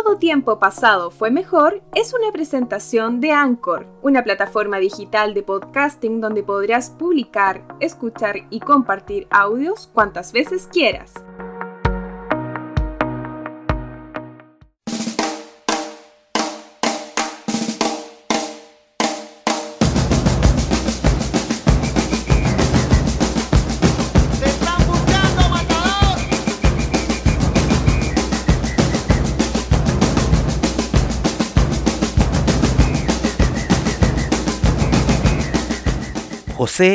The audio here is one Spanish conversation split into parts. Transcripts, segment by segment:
Todo tiempo pasado fue mejor es una presentación de Anchor, una plataforma digital de podcasting donde podrás publicar, escuchar y compartir audios cuantas veces quieras.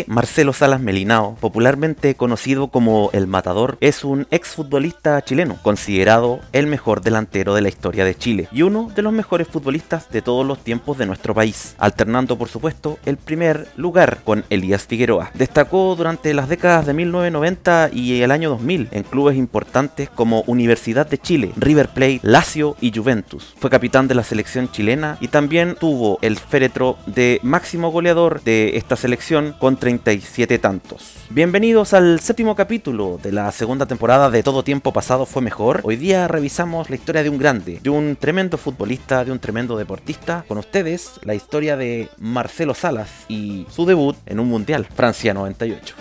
Marcelo Salas Melinao, popularmente conocido como El Matador, es un exfutbolista chileno, considerado el mejor delantero de la historia de Chile y uno de los mejores futbolistas de todos los tiempos de nuestro país, alternando por supuesto el primer lugar con Elías Figueroa. Destacó durante las décadas de 1990 y el año 2000 en clubes importantes como Universidad de Chile, River Plate, Lazio y Juventus. Fue capitán de la selección chilena y también tuvo el féretro de máximo goleador de esta selección con 37 tantos. Bienvenidos al séptimo capítulo de la segunda temporada de Todo Tiempo Pasado Fue Mejor. Hoy día revisamos la historia de un grande, de un tremendo futbolista, de un tremendo deportista. Con ustedes la historia de Marcelo Salas y su debut en un Mundial, Francia 98.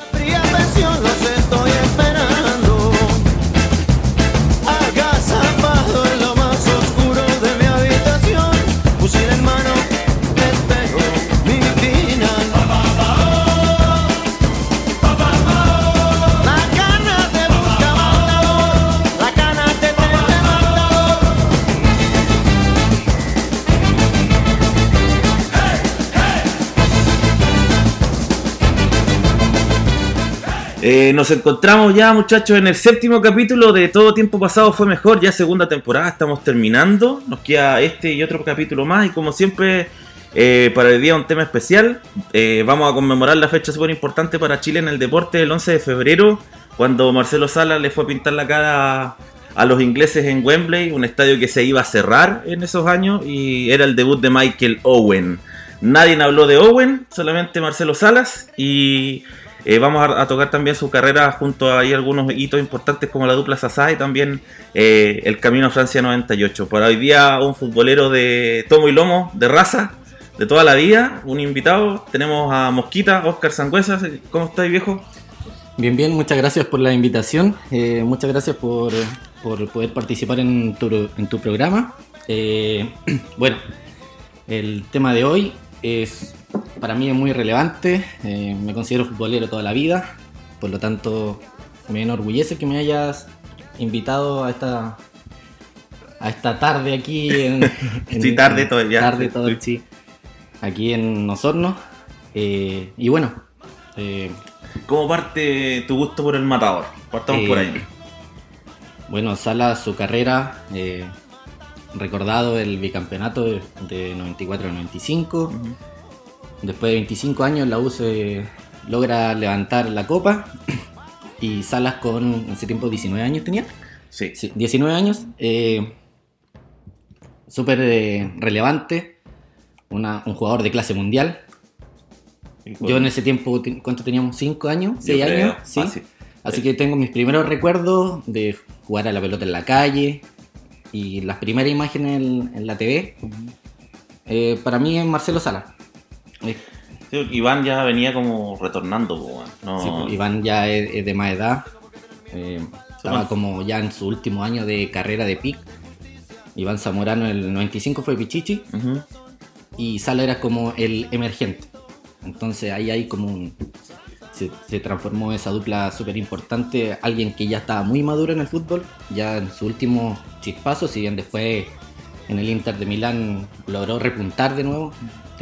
Eh, nos encontramos ya, muchachos, en el séptimo capítulo de Todo Tiempo Pasado Fue Mejor, ya segunda temporada, estamos terminando. Nos queda este y otro capítulo más, y como siempre, eh, para el día un tema especial. Eh, vamos a conmemorar la fecha súper importante para Chile en el deporte, el 11 de febrero, cuando Marcelo Sala le fue a pintar la cara a los ingleses en Wembley, un estadio que se iba a cerrar en esos años, y era el debut de Michael Owen. Nadie habló de Owen, solamente Marcelo Salas, y eh, vamos a, tocar también su carrera junto a algunos hitos importantes como la dupla Sasá y también eh, el Camino a Francia 98. Para hoy día un futbolero de tomo y lomo, de raza, de toda la vida, un invitado. Tenemos a Mosquita, Oscar Sangüesa. ¿Cómo estás, viejo? Bien, bien, muchas gracias por la invitación. Eh, muchas gracias por, por, poder participar en tu, en tu programa. bueno, el tema de hoy es para mí es muy relevante. Eh, me considero futbolero toda la vida. Por lo tanto, me enorgullece que me hayas invitado a esta a esta tarde aquí en, sí, tarde todavía. Tarde todo, sí. Aquí en Osorno. Eh, y bueno. Eh, ¿Cómo parte tu gusto por el matador? Partamos por ahí. Bueno, Sala su carrera, recordado el bicampeonato de, 94-95. Después de 25 años la U se logra levantar la copa y Salas con, en ese tiempo 19 años tenía. Sí. 19 años. Eh, Súper eh, relevante. un jugador de clase mundial. Yo en ese tiempo, ¿cuánto teníamos? ¿5 años? ¿6 años? Sí. Así que tengo mis primeros recuerdos de jugar a la pelota en la calle y las primeras imágenes en, la TV. Eh, para mí es Marcelo Iván ya venía como retornando. No... Iván ya es, de más edad. Eh, estaba como ya en su último año de carrera de PIC. Iván Zamorano el 95 fue Pichichi. Y Sala era como el emergente. Entonces ahí hay como un... Se, transformó esa dupla súper importante. Alguien que ya estaba muy maduro en el fútbol. Ya en su último chispazo. Si bien después en el Inter de Milán logró repuntar de nuevo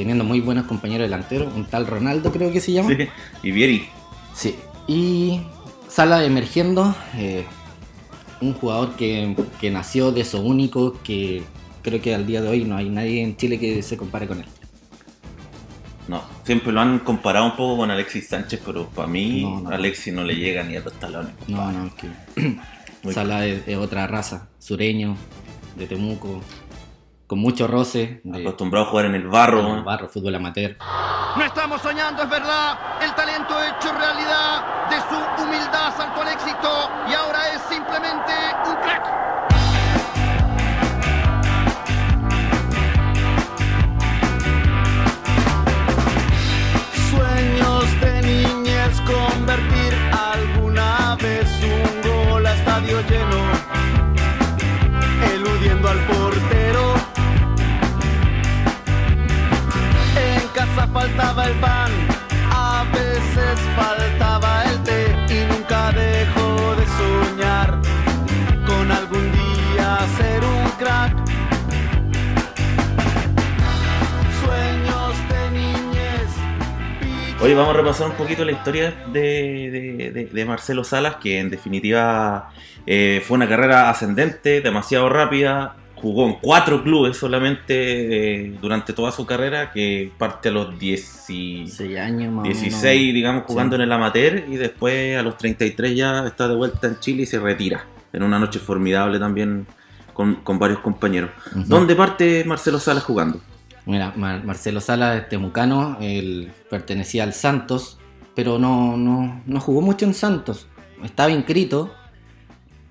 teniendo muy buenos compañeros delanteros, un tal Ronaldo creo que se llama. Sí, y Vieri. Sí, y Sala emergiendo, eh, un jugador que, nació de eso único, que creo que al día de hoy no hay nadie en Chile que se compare con él. No, siempre lo han comparado un poco con Alexis Sánchez, pero para mí Alexis no le llega ni a los talones. No, no, que Sala es, es, otra raza, sureño, de Temuco, con mucho roce. Acostumbrado a jugar en el barro. Barro, fútbol amateur. No estamos soñando, es verdad. El talento hecho realidad. De su humildad saltó al éxito y ahora es simplemente un crack. Sueños de niñez, convertir alguna vez un gol a estadio lleno. Casa faltaba el pan, a veces faltaba el té y nunca dejó de soñar con algún día ser un crack. Sueños de niñez. Oye, vamos a repasar un poquito la historia de, Marcelo Salas, que en definitiva eh, fue una carrera ascendente, demasiado rápida. Jugó en cuatro clubes solamente eh, durante toda su carrera, que parte a los 10 y- 6 años más o menos. 16, digamos, jugando Sí. en el amateur y después a los 33 ya está de vuelta en Chile y se retira. En una noche formidable también con, con varios compañeros. ¿Dónde parte Marcelo Salas jugando? Mira, Mar- Marcelo Sala es temucano, él pertenecía al Santos, pero no, no, no jugó mucho en Santos. Estaba inscrito.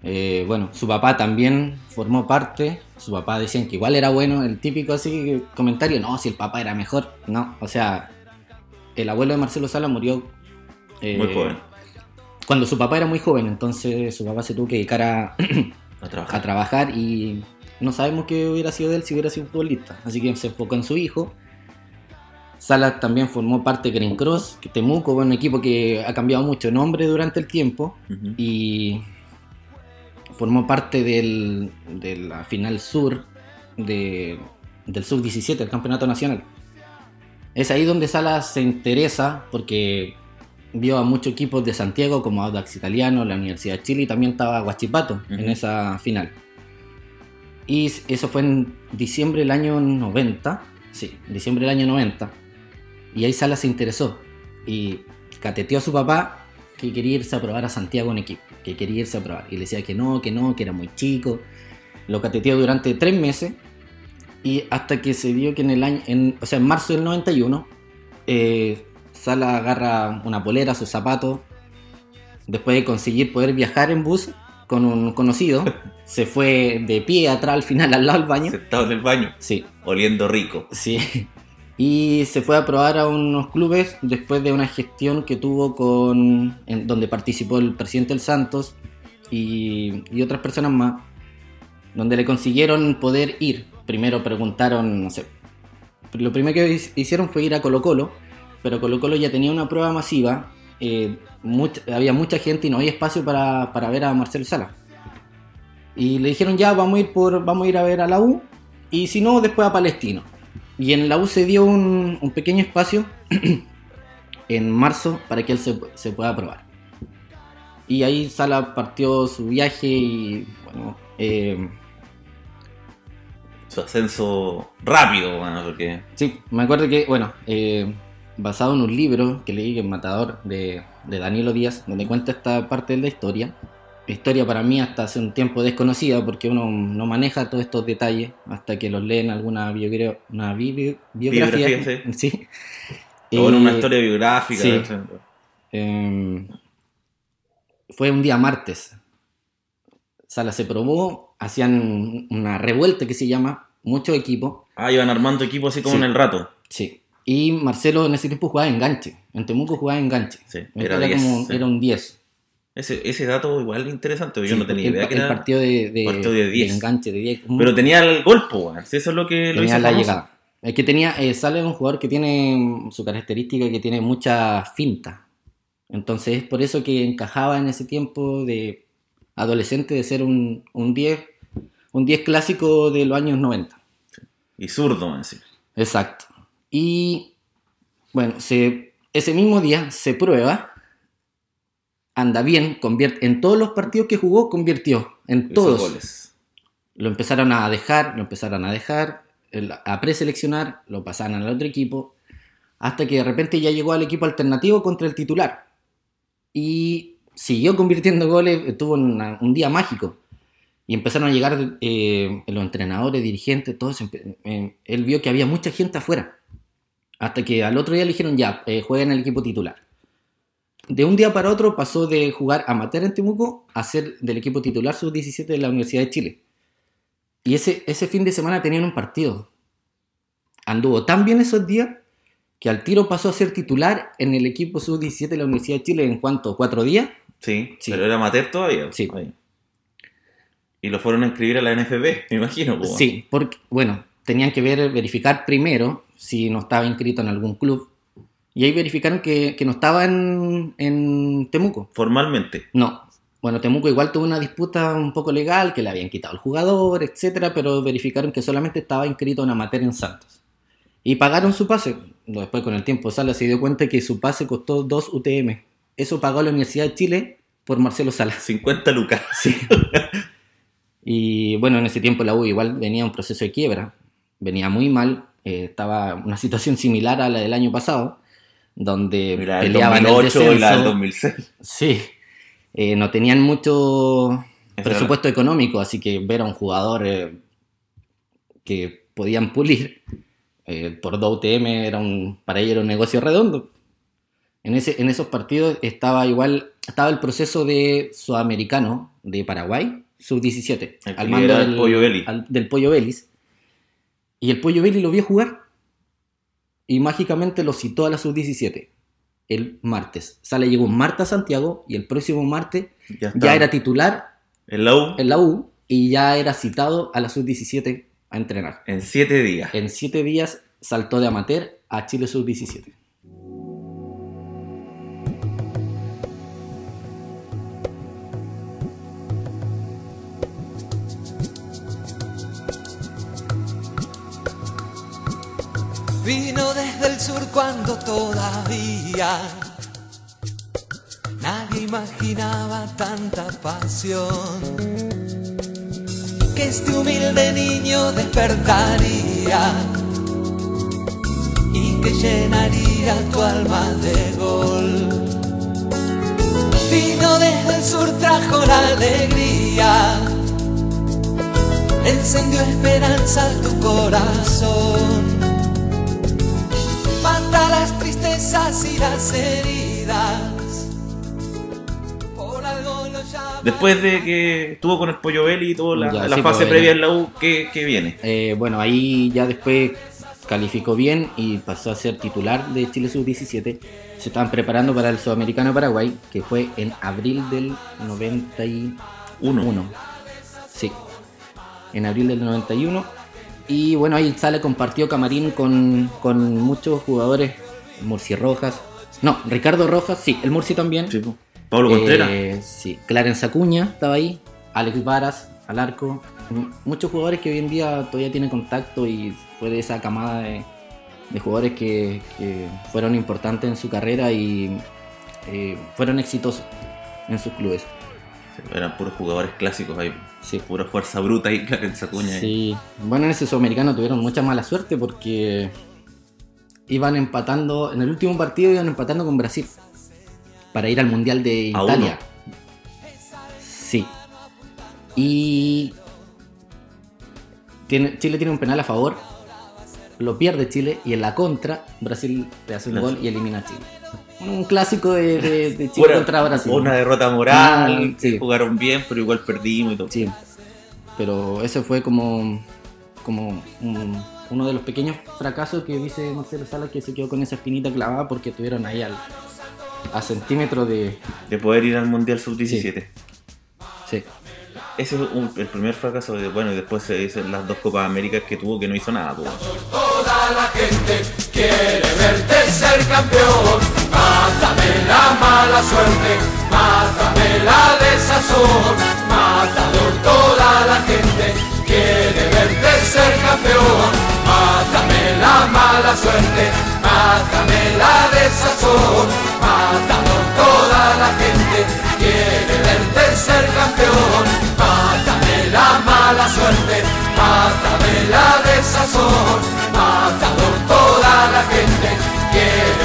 Eh, bueno, su papá también formó parte. Su papá decían que igual era bueno, el típico así comentario, no, si el papá era mejor. No, o sea, el abuelo de Marcelo Sala murió eh, Muy joven. Cuando su papá era muy joven, entonces su papá se tuvo que dedicar a, A trabajar. a trabajar y no sabemos qué hubiera sido de él si hubiera sido futbolista. Así que se enfocó en su hijo. Salas también formó parte de Green Cross, que Temuco, un equipo que ha cambiado mucho de nombre durante el tiempo y formó parte del, de la final sur de- del sub-17, el campeonato nacional. Es ahí donde Salas se interesa porque vio a muchos equipos de Santiago como Audax Italiano, la Universidad de Chile y también estaba Guachipato en esa final. Y eso fue en diciembre del año 90, sí, diciembre del año 90. Y ahí Salas se interesó y cateteó a su papá que quería irse a probar a Santiago en equipo, que quería irse a probar. Y le decía que no, que no, que era muy chico. Lo cateteó durante tres meses y hasta que se vio que en el año, en, o sea, en marzo del 91, eh, Sala agarra una polera, sus zapatos, después de conseguir poder viajar en bus con un conocido, se fue de pie atrás al final al lado del baño. Sentado en el baño, Sí, oliendo rico. Sí. Y se fue a probar a unos clubes después de una gestión que tuvo con. en donde participó el presidente del Santos y, y otras personas más. Donde le consiguieron poder ir. Primero preguntaron, no sé. Lo primero que hi- hicieron fue ir a Colo Colo. Pero Colo Colo ya tenía una prueba masiva. eh, mucha- había mucha gente y no había espacio para, para ver a Marcelo Sala. Y le dijeron ya vamos a ir por. vamos a ir a ver a la U. Y si no, después a Palestino. Y en la U se dio un, un pequeño espacio en marzo para que él se, se pueda probar. Y ahí Sala partió su viaje y bueno, eh, Su ascenso rápido, bueno, porque sí, me acuerdo que, bueno, eh, basado en un libro que leí, que es Matador, de, de Danilo Díaz, donde cuenta esta parte de la historia. Historia para mí hasta hace un tiempo desconocida porque uno no maneja todos estos detalles hasta que los lee en alguna biogra- una bi- biografía. Biografía, sí. o en una Eh, historia biográfica. sí. Eh, fue un día martes. Sala se probó, hacían una revuelta que se llama, muchos equipos. Ah, iban armando equipo así como Sí. en el rato. Sí. Y Marcelo en ese tiempo jugaba enganche. En Temuco jugaba enganche. Sí, era, era 10, como, sí. era un 10. Ese, ese dato igual interesante, yo Sí, no tenía idea el, que el era. partido de, de, partido de 10. enganche de 10. Pero tenía el golpe. Si Eso es lo que lo tenía hizo la famoso. llegada. Es que tenía, eh, sale un jugador que tiene mm, su característica que tiene mucha finta. Entonces es por eso que encajaba en ese tiempo de adolescente de ser un, un 10, un 10 clásico de los años 90. Y zurdo, man, sí. Exacto. Y bueno, se, ese mismo día se prueba, anda bien, convierte, en todos los partidos que jugó convirtió, en todos. goles. Lo empezaron a dejar, lo empezaron a dejar, a preseleccionar, lo pasaron al otro equipo, hasta que de repente ya llegó al equipo alternativo contra el titular. Y siguió convirtiendo goles, tuvo una- un día mágico. Y empezaron a llegar eh, los entrenadores, dirigentes, todos. eh, él vio que había mucha gente afuera. Hasta que al otro día le dijeron, ya, eh, juega en el equipo titular. De un día para otro pasó de jugar amateur en Temuco a ser del equipo titular sub-17 de la Universidad de Chile. Y ese, ese fin de semana tenían un partido. Anduvo tan bien esos días que al tiro pasó a ser titular en el equipo sub-17 de la Universidad de Chile en cuanto, cuatro días. Sí, Sí. pero era amateur todavía. Sí. Ahí. Y lo fueron a inscribir a la NFB, me imagino. po. Sí, porque, bueno, tenían que ver, verificar primero si no estaba inscrito en algún club. Y ahí verificaron que, que no estaba en, en Temuco. Formalmente. No. Bueno, Temuco igual tuvo una disputa un poco legal, que le habían quitado el jugador, etcétera, pero verificaron que solamente estaba inscrito en amateur en Santos. Y pagaron su pase. Después, con el tiempo, Sala se dio cuenta que su pase costó 2 UTM. Eso pagó la Universidad de Chile por Marcelo Salas. 50 lucas. Sí. y bueno, en ese tiempo la U igual venía un proceso de quiebra. Venía muy mal. eh, estaba una situación similar a la del año pasado, donde Mira, el peleaban el 2008 y la del descenso. 2006. Sí. Eh, no tenían mucho presupuesto económico, así que ver a un jugador eh, que podían pulir eh, por 2 UTM era un, para ellos era un negocio redondo. En, ese, en esos partidos estaba igual, estaba el proceso de sudamericano de Paraguay, sub-17, El que lidera el Pollo al- del Pollo Vélez. Y el Pollo Vélez lo vio jugar y mágicamente lo citó a la sub-17 el martes. Sale llegó un martes a Santiago y el próximo martes Ya, era titular En la U, en la U y ya era citado a la sub-17 a entrenar. en 7 días. En siete días saltó de amateur a Chile sub-17. Vino desde el sur cuando todavía nadie imaginaba tanta pasión. Que este humilde niño despertaría y que llenaría tu alma de gol. Vino desde el sur, trajo la alegría encendió esperanza tu corazón. Las tristezas y las heridas. Por algo lo Después de que estuvo con el Pollo Belli y toda la, Ya, la sí, fase pues, previa en la U, ¿qué, qué viene? Eh, bueno, ahí ya después calificó bien y pasó a ser titular de Chile Sub-17. Se estaban preparando para el Sudamericano de Paraguay, que fue en abril del 91. Uno. Sí, en abril del 91. Y bueno, ahí sale compartió camarín con, con muchos jugadores. Murci Rojas. No, Ricardo Rojas, sí, el Murci también. Sí. Pablo Contreras. Eh, sí, Clarence Acuña estaba ahí, Alex Varas, al arco. Muchos jugadores que hoy en día todavía tienen contacto y fue de esa camada de, de jugadores que, que fueron importantes en su carrera y eh, fueron exitosos en sus clubes. Eran puros jugadores clásicos ahí. Sí. Pura fuerza bruta y Clarence Acuña. ahí. Sí, bueno, en ese sudamericano tuvieron mucha mala suerte porque iban empatando, en el último partido iban empatando con Brasil para ir al Mundial de A Italia. Sí. Y tiene, Chile tiene un penal a favor, lo pierde Chile y en la contra Brasil le hace un gol y elimina a Chile. Un clásico de, de- de Chile Pura- contra Brasil. Una derrota moral. Ah, sí. Jugaron bien, pero igual perdimos y todo. Sí, pero ese fue como, como un- uno de los pequeños fracasos que dice Marcelo Salas que se quedó con esa espinita clavada porque tuvieron ahí al, a centímetro de... De poder ir al Mundial Sub-17. Sí, Ese es un- el primer fracaso. de- Bueno, y después se dicen las dos Copas Américas que tuvo que no hizo nada. po. Toda la gente quiere verte ser campeón. Mátame la mala suerte, mátame la desazón. Matador, toda la gente quiere verte ser campeón. Mátame la mala suerte, mátame la desazón. Matador, toda la gente quiere verte ser campeón. Mátame la mala suerte, mátame la desazón. Matador, toda la gente quiere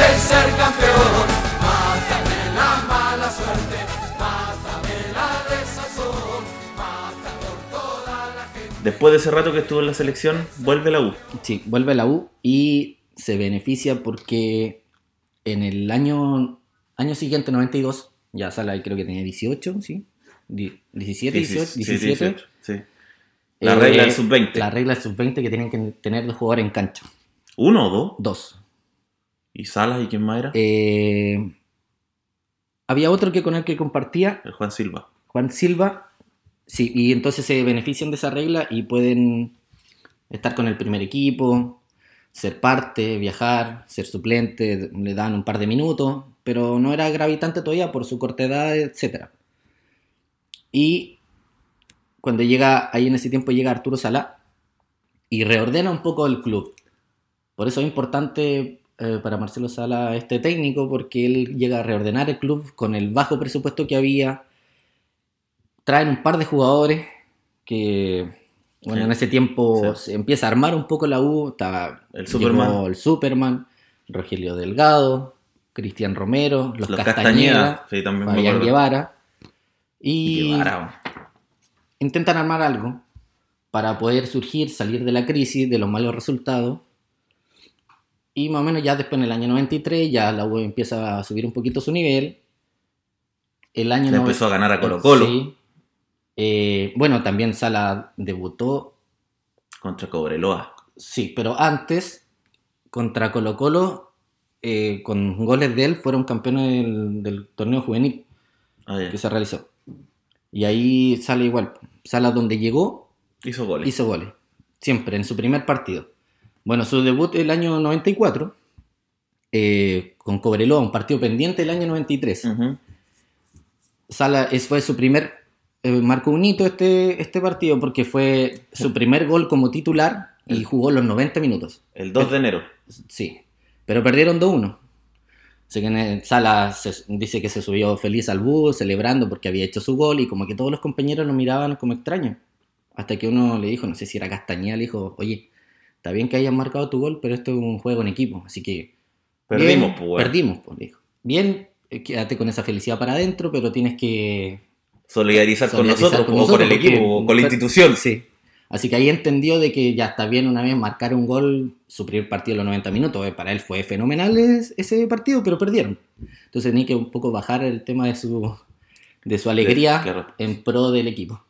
verte ser campeón. Mátame la mala suerte, mátame la desazón. Matador, toda la gente. Después de ese rato que estuvo en la selección, vuelve la U. sí, vuelve a la U y se beneficia porque en el año, año siguiente, 92, ya Salas ahí creo que tenía 18, ¿sí? Di- 17, 18, Sí, 17. 18, sí. La Eh, regla del sub-20. La regla del sub-20 que tienen que tener dos jugadores en cancha. ¿Uno o dos? Dos. ¿Y Salas y quién más era? Eh, había otro que con el que compartía, El Juan Silva. Juan Silva. Sí, y entonces se benefician de esa regla y pueden estar con el primer equipo, ser parte, viajar, ser suplente, le dan un par de minutos, pero no era gravitante todavía por su corta edad, etc. Y cuando llega, ahí en ese tiempo llega Arturo Salá y reordena un poco el club. Por eso es importante eh, para Marcelo Sala este técnico, porque él llega a reordenar el club con el bajo presupuesto que había. Traen un par de jugadores que, bueno, Sí. en ese tiempo Sí. se empieza a armar un poco la U. Estaba El Superman. el Superman, Rogelio Delgado, Cristian Romero, los, Los Castañeda, Castañeda, sí, Fabián. Guevara. Y Guevara, intentan armar algo para poder surgir, salir de la crisis, de los malos resultados. Y más o menos ya después en el año 93 ya la U empieza a subir un poquito su nivel. El año Le empezó a ganar a Colo-Colo. Sí. Eh, bueno, también Sala debutó, contra Cobreloa. sí, pero antes contra Colo Colo, eh, con goles de él, fueron campeones del, del torneo juvenil. Ah, que se realizó. Y ahí sale igual. Sala donde llegó, Hizo goles. hizo goles. Siempre, en su primer partido. Bueno, su debut el año 94, eh, con Cobreloa, un partido pendiente el año 93. Ujú. Sala es, fue su primer, eh, marcó un hito este, este partido porque fue su primer gol como titular y jugó los 90 minutos. El 2 de enero. Sí, pero perdieron 2-1. Así que Sala se- dice que se subió feliz al bus, celebrando porque había hecho su gol y como que todos los compañeros lo miraban como extraño. Hasta que uno le dijo, no sé si era Castañeda, le dijo, oye, está bien que hayas marcado tu gol, pero esto es un juego en equipo, así que... Perdimos, bien, pues. Perdimos, pues, dijo. Bien, eh, quédate con esa felicidad para adentro, pero tienes que Solidarizar, con nosotros, con o con el equipo, o con la institución. Sí. Así que ahí entendió de que ya está bien una vez marcar un gol, su primer partido de los 90 minutos. eh, Para él fue fenomenal es- ese partido, pero perdieron. Entonces tenía que un poco bajar el tema de su, de su alegría claro. en pro del equipo.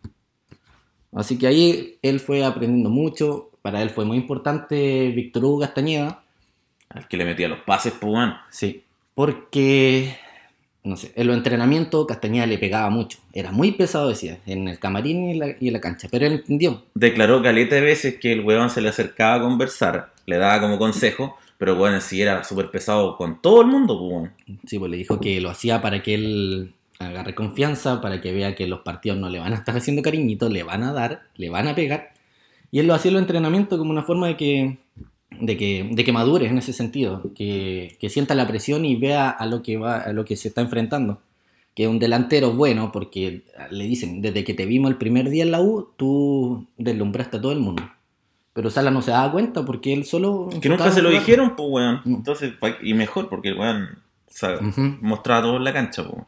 Así que ahí él fue aprendiendo mucho. Para él fue muy importante Víctor Hugo Castañeda. Al que le metía los pases, pues, weón. Sí, porque, no sé, en los entrenamientos Castañeda le pegaba mucho. Era muy pesado, decía, en el camarín y en la, y la cancha. Pero él entendió. Declaró caleta de veces que el weón se le acercaba a conversar, le daba como consejo, pero en sí era súper pesado con todo el mundo, pues, weón. Sí, pues le dijo que lo hacía para que él agarre confianza, para que vea que los partidos no le van a estar haciendo cariñitos, le van a dar, le van a pegar. Y él lo hacía en los entrenamientos como una forma de que, de que, de que madure en ese sentido, que, que sienta la presión y vea a lo que va, a lo que se está enfrentando. Que un delantero bueno, porque le dicen, desde que te vimos el primer día en la U, tú deslumbraste a todo el mundo. Pero Sala no se daba cuenta porque él solo... Que nunca se lo jugar. dijeron, pues, weón. Mm. Entonces, y mejor, porque el weón o sea, Ujú. mostraba todo en la cancha, pues.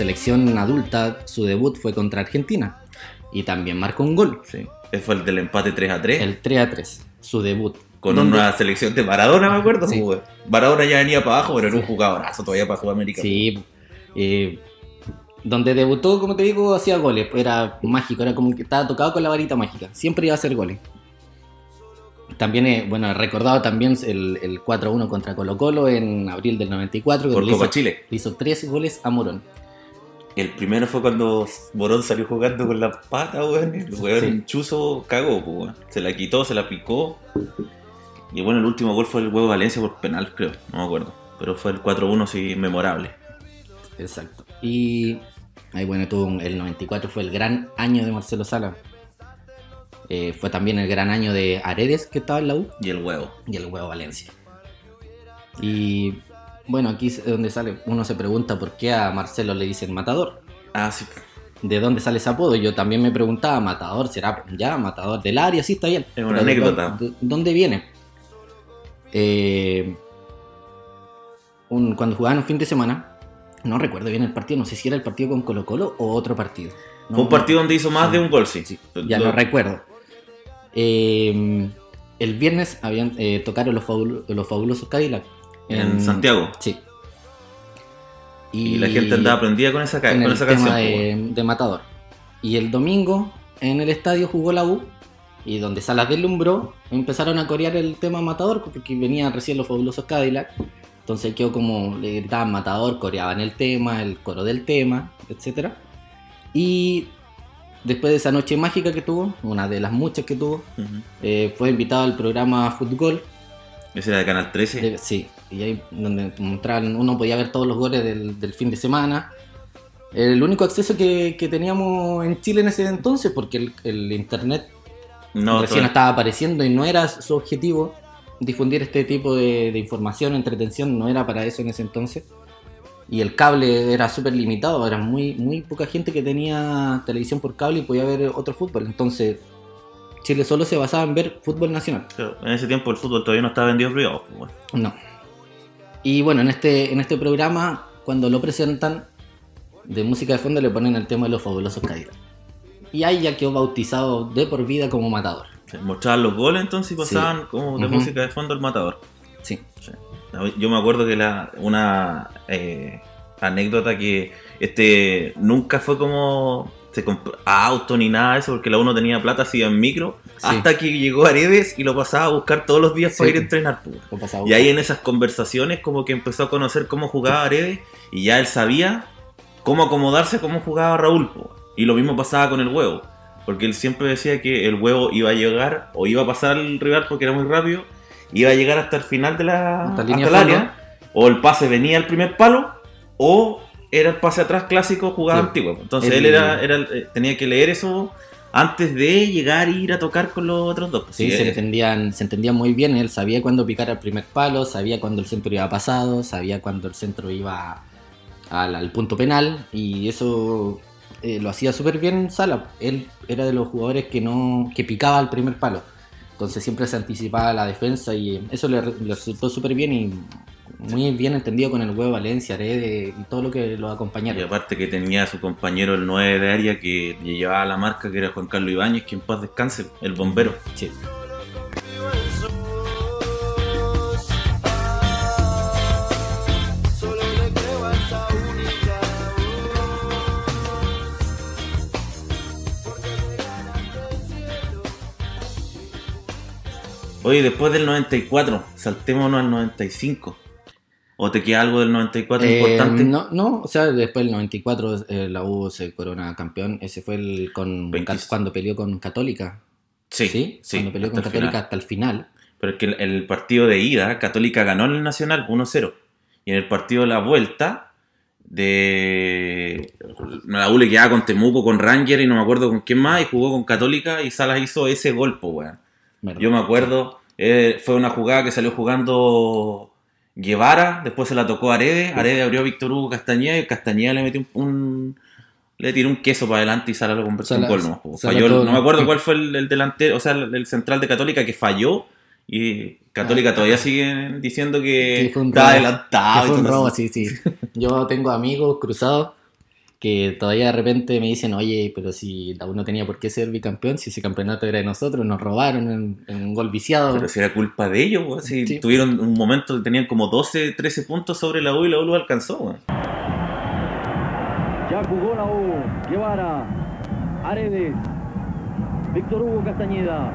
Selección adulta, su debut fue contra Argentina. Y también marcó un gol, Sí. Ese fue el del empate 3 a 3. el 3 a 3, su debut. Con una selección de Maradona, me acuerdo. Sí. Maradona ya venía para abajo, pero era un jugadorazo todavía para Sudamérica. Sí, eh, donde debutó, como te digo, hacía goles. Era mágico, era como que estaba tocado con la varita mágica. Siempre iba a hacer goles. También, eh, bueno, recordado también el, el 4-1 contra Colo Colo en abril del 94. Por Copa hizo, Chile. le hizo tres goles a Morón. El primero fue cuando Morón salió jugando con la pata, weón. El weón Sí. chuzo cagó, weón. Se la quitó, se la picó. Y bueno, el último gol fue el huevo Valencia por penal, creo. No me acuerdo. Pero fue el 4-1, sí, memorable. Exacto. Y Ahí bueno, tuvo un- el 94 fue el gran año de Marcelo Sala. Eh, fue también el gran año de Aredes, que estaba en la U, Y el huevo. y el Huevo Valencia. Y bueno, aquí es donde sale, uno se pregunta por qué a Marcelo le dicen matador. Ah, sí. ¿De dónde sale ese apodo? Yo también me preguntaba, matador, ¿será ya matador del área? Sí, está bien. Es una Pero ¿de anécdota. dó- de- ¿Dónde viene? Eh, un- cuando jugaban un fin de semana, no recuerdo bien el partido, no sé si era el partido con Colo Colo o otro partido. No, Fue un partido donde hizo más Sí. de un gol, sí. Sí, ya Lo- no recuerdo. Eh, el viernes habían eh, tocaron los, los fabulosos Cadillac. En Santiago. Sí. Y, la gente andaba prendida con esa, con con el esa tema canción. pues, de, de Matador. Y el domingo en el estadio jugó la U y donde Salas deslumbró empezaron a corear el tema Matador porque venían recién los fabulosos Cadillac. Entonces quedó como le gritaban Matador, coreaban el tema, el coro del tema, etc. Y después de esa noche mágica que tuvo, una de las muchas que tuvo, eh, fue invitado al programa Fútbol Ese era de Canal 13. de- sí, y ahí donde mostraban, uno podía ver todos los goles del, del fin de semana. El único acceso que, que teníamos en Chile en ese entonces, porque el, el internet no, recién todo- estaba apareciendo y no era su objetivo difundir este tipo de, de información, entretención, no era para eso en ese entonces. Y el cable era súper limitado, era muy, muy poca gente que tenía televisión por cable y podía ver otro fútbol. Entonces, Chile solo se basaba en ver fútbol nacional. En ese tiempo el fútbol todavía no estaba vendido privado. pues, bueno. No. Y bueno, en este, en este programa, cuando lo presentan, de música de fondo le ponen el tema de los fabulosos Cadillacs. Y ahí ya quedó bautizado de por vida como matador. Mostraban los goles entonces y pasaban como de música de fondo el matador. Sí. Sí. Yo me acuerdo que la, una eh, anécdota que este nunca fue como se comp- a auto ni nada de eso, porque la uno tenía plata así en micro, Sí. hasta que llegó Aredes y lo pasaba a buscar todos los días para ir a entrenar. pues. Y ahí en esas conversaciones como que empezó a conocer cómo jugaba Aredes y ya él sabía cómo acomodarse cómo jugaba Raúl. po. Y lo mismo pasaba con el huevo. Porque él siempre decía que el huevo iba a llegar o iba a pasar al rival porque era muy rápido, iba a llegar hasta el final de la Hasta hasta línea el área, o el pase venía al primer palo, o era el pase atrás clásico jugada Sí. antigua. Entonces El- él era, era eh, tenía que leer eso antes de llegar e ir a tocar con los otros dos. Sí, Sí, se eh, entendían, se entendían muy bien. Él sabía cuándo picar al primer palo, sabía cuándo el centro iba pasado, sabía cuándo el centro iba al, al punto penal. Y eso eh, lo hacía súper bien Sala. Él era de los jugadores que no que picaba al primer palo. Entonces siempre se anticipaba la defensa y eso le, le resultó súper bien y muy bien entendido con el huevo Valencia, Arede y todo lo que lo Y acompañaron. aparte que tenía a su compañero el 9 de área que le llevaba la marca, que era Juan Carlos Ibáñez, que en paz descanse, el bombero. Sí. Oye, después del 94, saltémonos al 95. ¿O te queda algo del 94 Eh, importante? No, no, o sea, después del 94 eh, la U se corona campeón. Ese fue el con 20. cuando peleó con Católica. sí, sí. cuando peleó con Católica final. hasta el final. Pero es que el, el partido de ida, Católica ganó en el Nacional 1-0. Y en el partido de la vuelta, de la U le quedaba con Temuco, con Ranger y no me acuerdo con quién más, y jugó con Católica y Salas hizo ese golpe, weón. Yo me acuerdo, eh, fue una jugada que salió jugando Guevara, después se la tocó Arede, Arede abrió a Víctor Hugo Castañeda y Castañeda le metió un, un- le tiró un queso para adelante y Sala lo convirtió en gol. no me acuerdo cuál fue el, el delantero, o sea, el, el central de Católica que falló y Católica todavía sigue diciendo que, está robo. adelantado. Que fue un robo, sí, sí. Yo tengo amigos cruzados que todavía de repente me dicen, oye, pero si la U no tenía por qué ser bicampeón, si ese campeonato era de nosotros, nos robaron en, en un gol viciado. Pero si era culpa de ellos, weón, si Sí. tuvieron un momento que tenían como 12, 13 puntos sobre la U y la U lo alcanzó. weón. Ya jugó la U. Guevara. Aredes. Víctor Hugo Castañeda.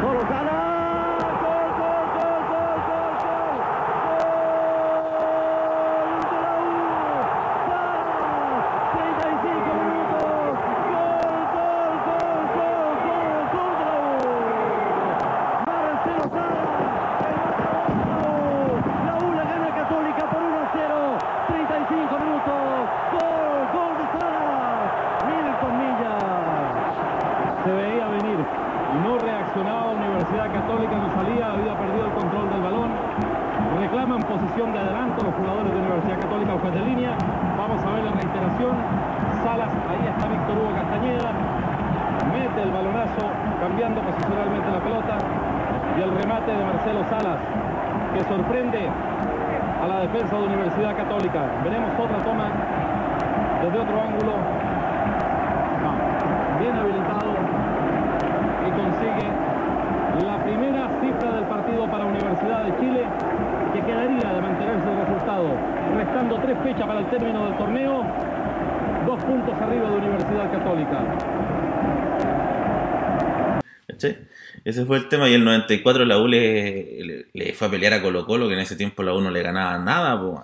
Solo Sala. Gol, gol, gol, gol, gol, gol. Gol de la U. Sala. 35 minutos. Gol, gol, gol, gol, gol, gol de la U. Marcelo Sala. El matador de la U. La U le gana a Católica por 1 a 0. 35 minutos. posición de adelanto los jugadores de Universidad Católica, juez de línea. Vamos a ver la reiteración. Salas, ahí está Víctor Hugo Castañeda. Mete el balonazo, cambiando posicionalmente la pelota. Y el remate de Marcelo Salas, que sorprende a la defensa de Universidad Católica. Veremos otra toma desde otro ángulo. No, bien habilitado y consigue la primera cifra del partido para Universidad de Chile, que quedaría de mantenerse el resultado. Restando tres fechas para el término del torneo, dos puntos arriba de Universidad Católica. ¿Cachai? Ese fue el tema. Y el 94 la U le, le- le fue a pelear a Colo Colo, que en ese tiempo la U no le ganaba nada. po.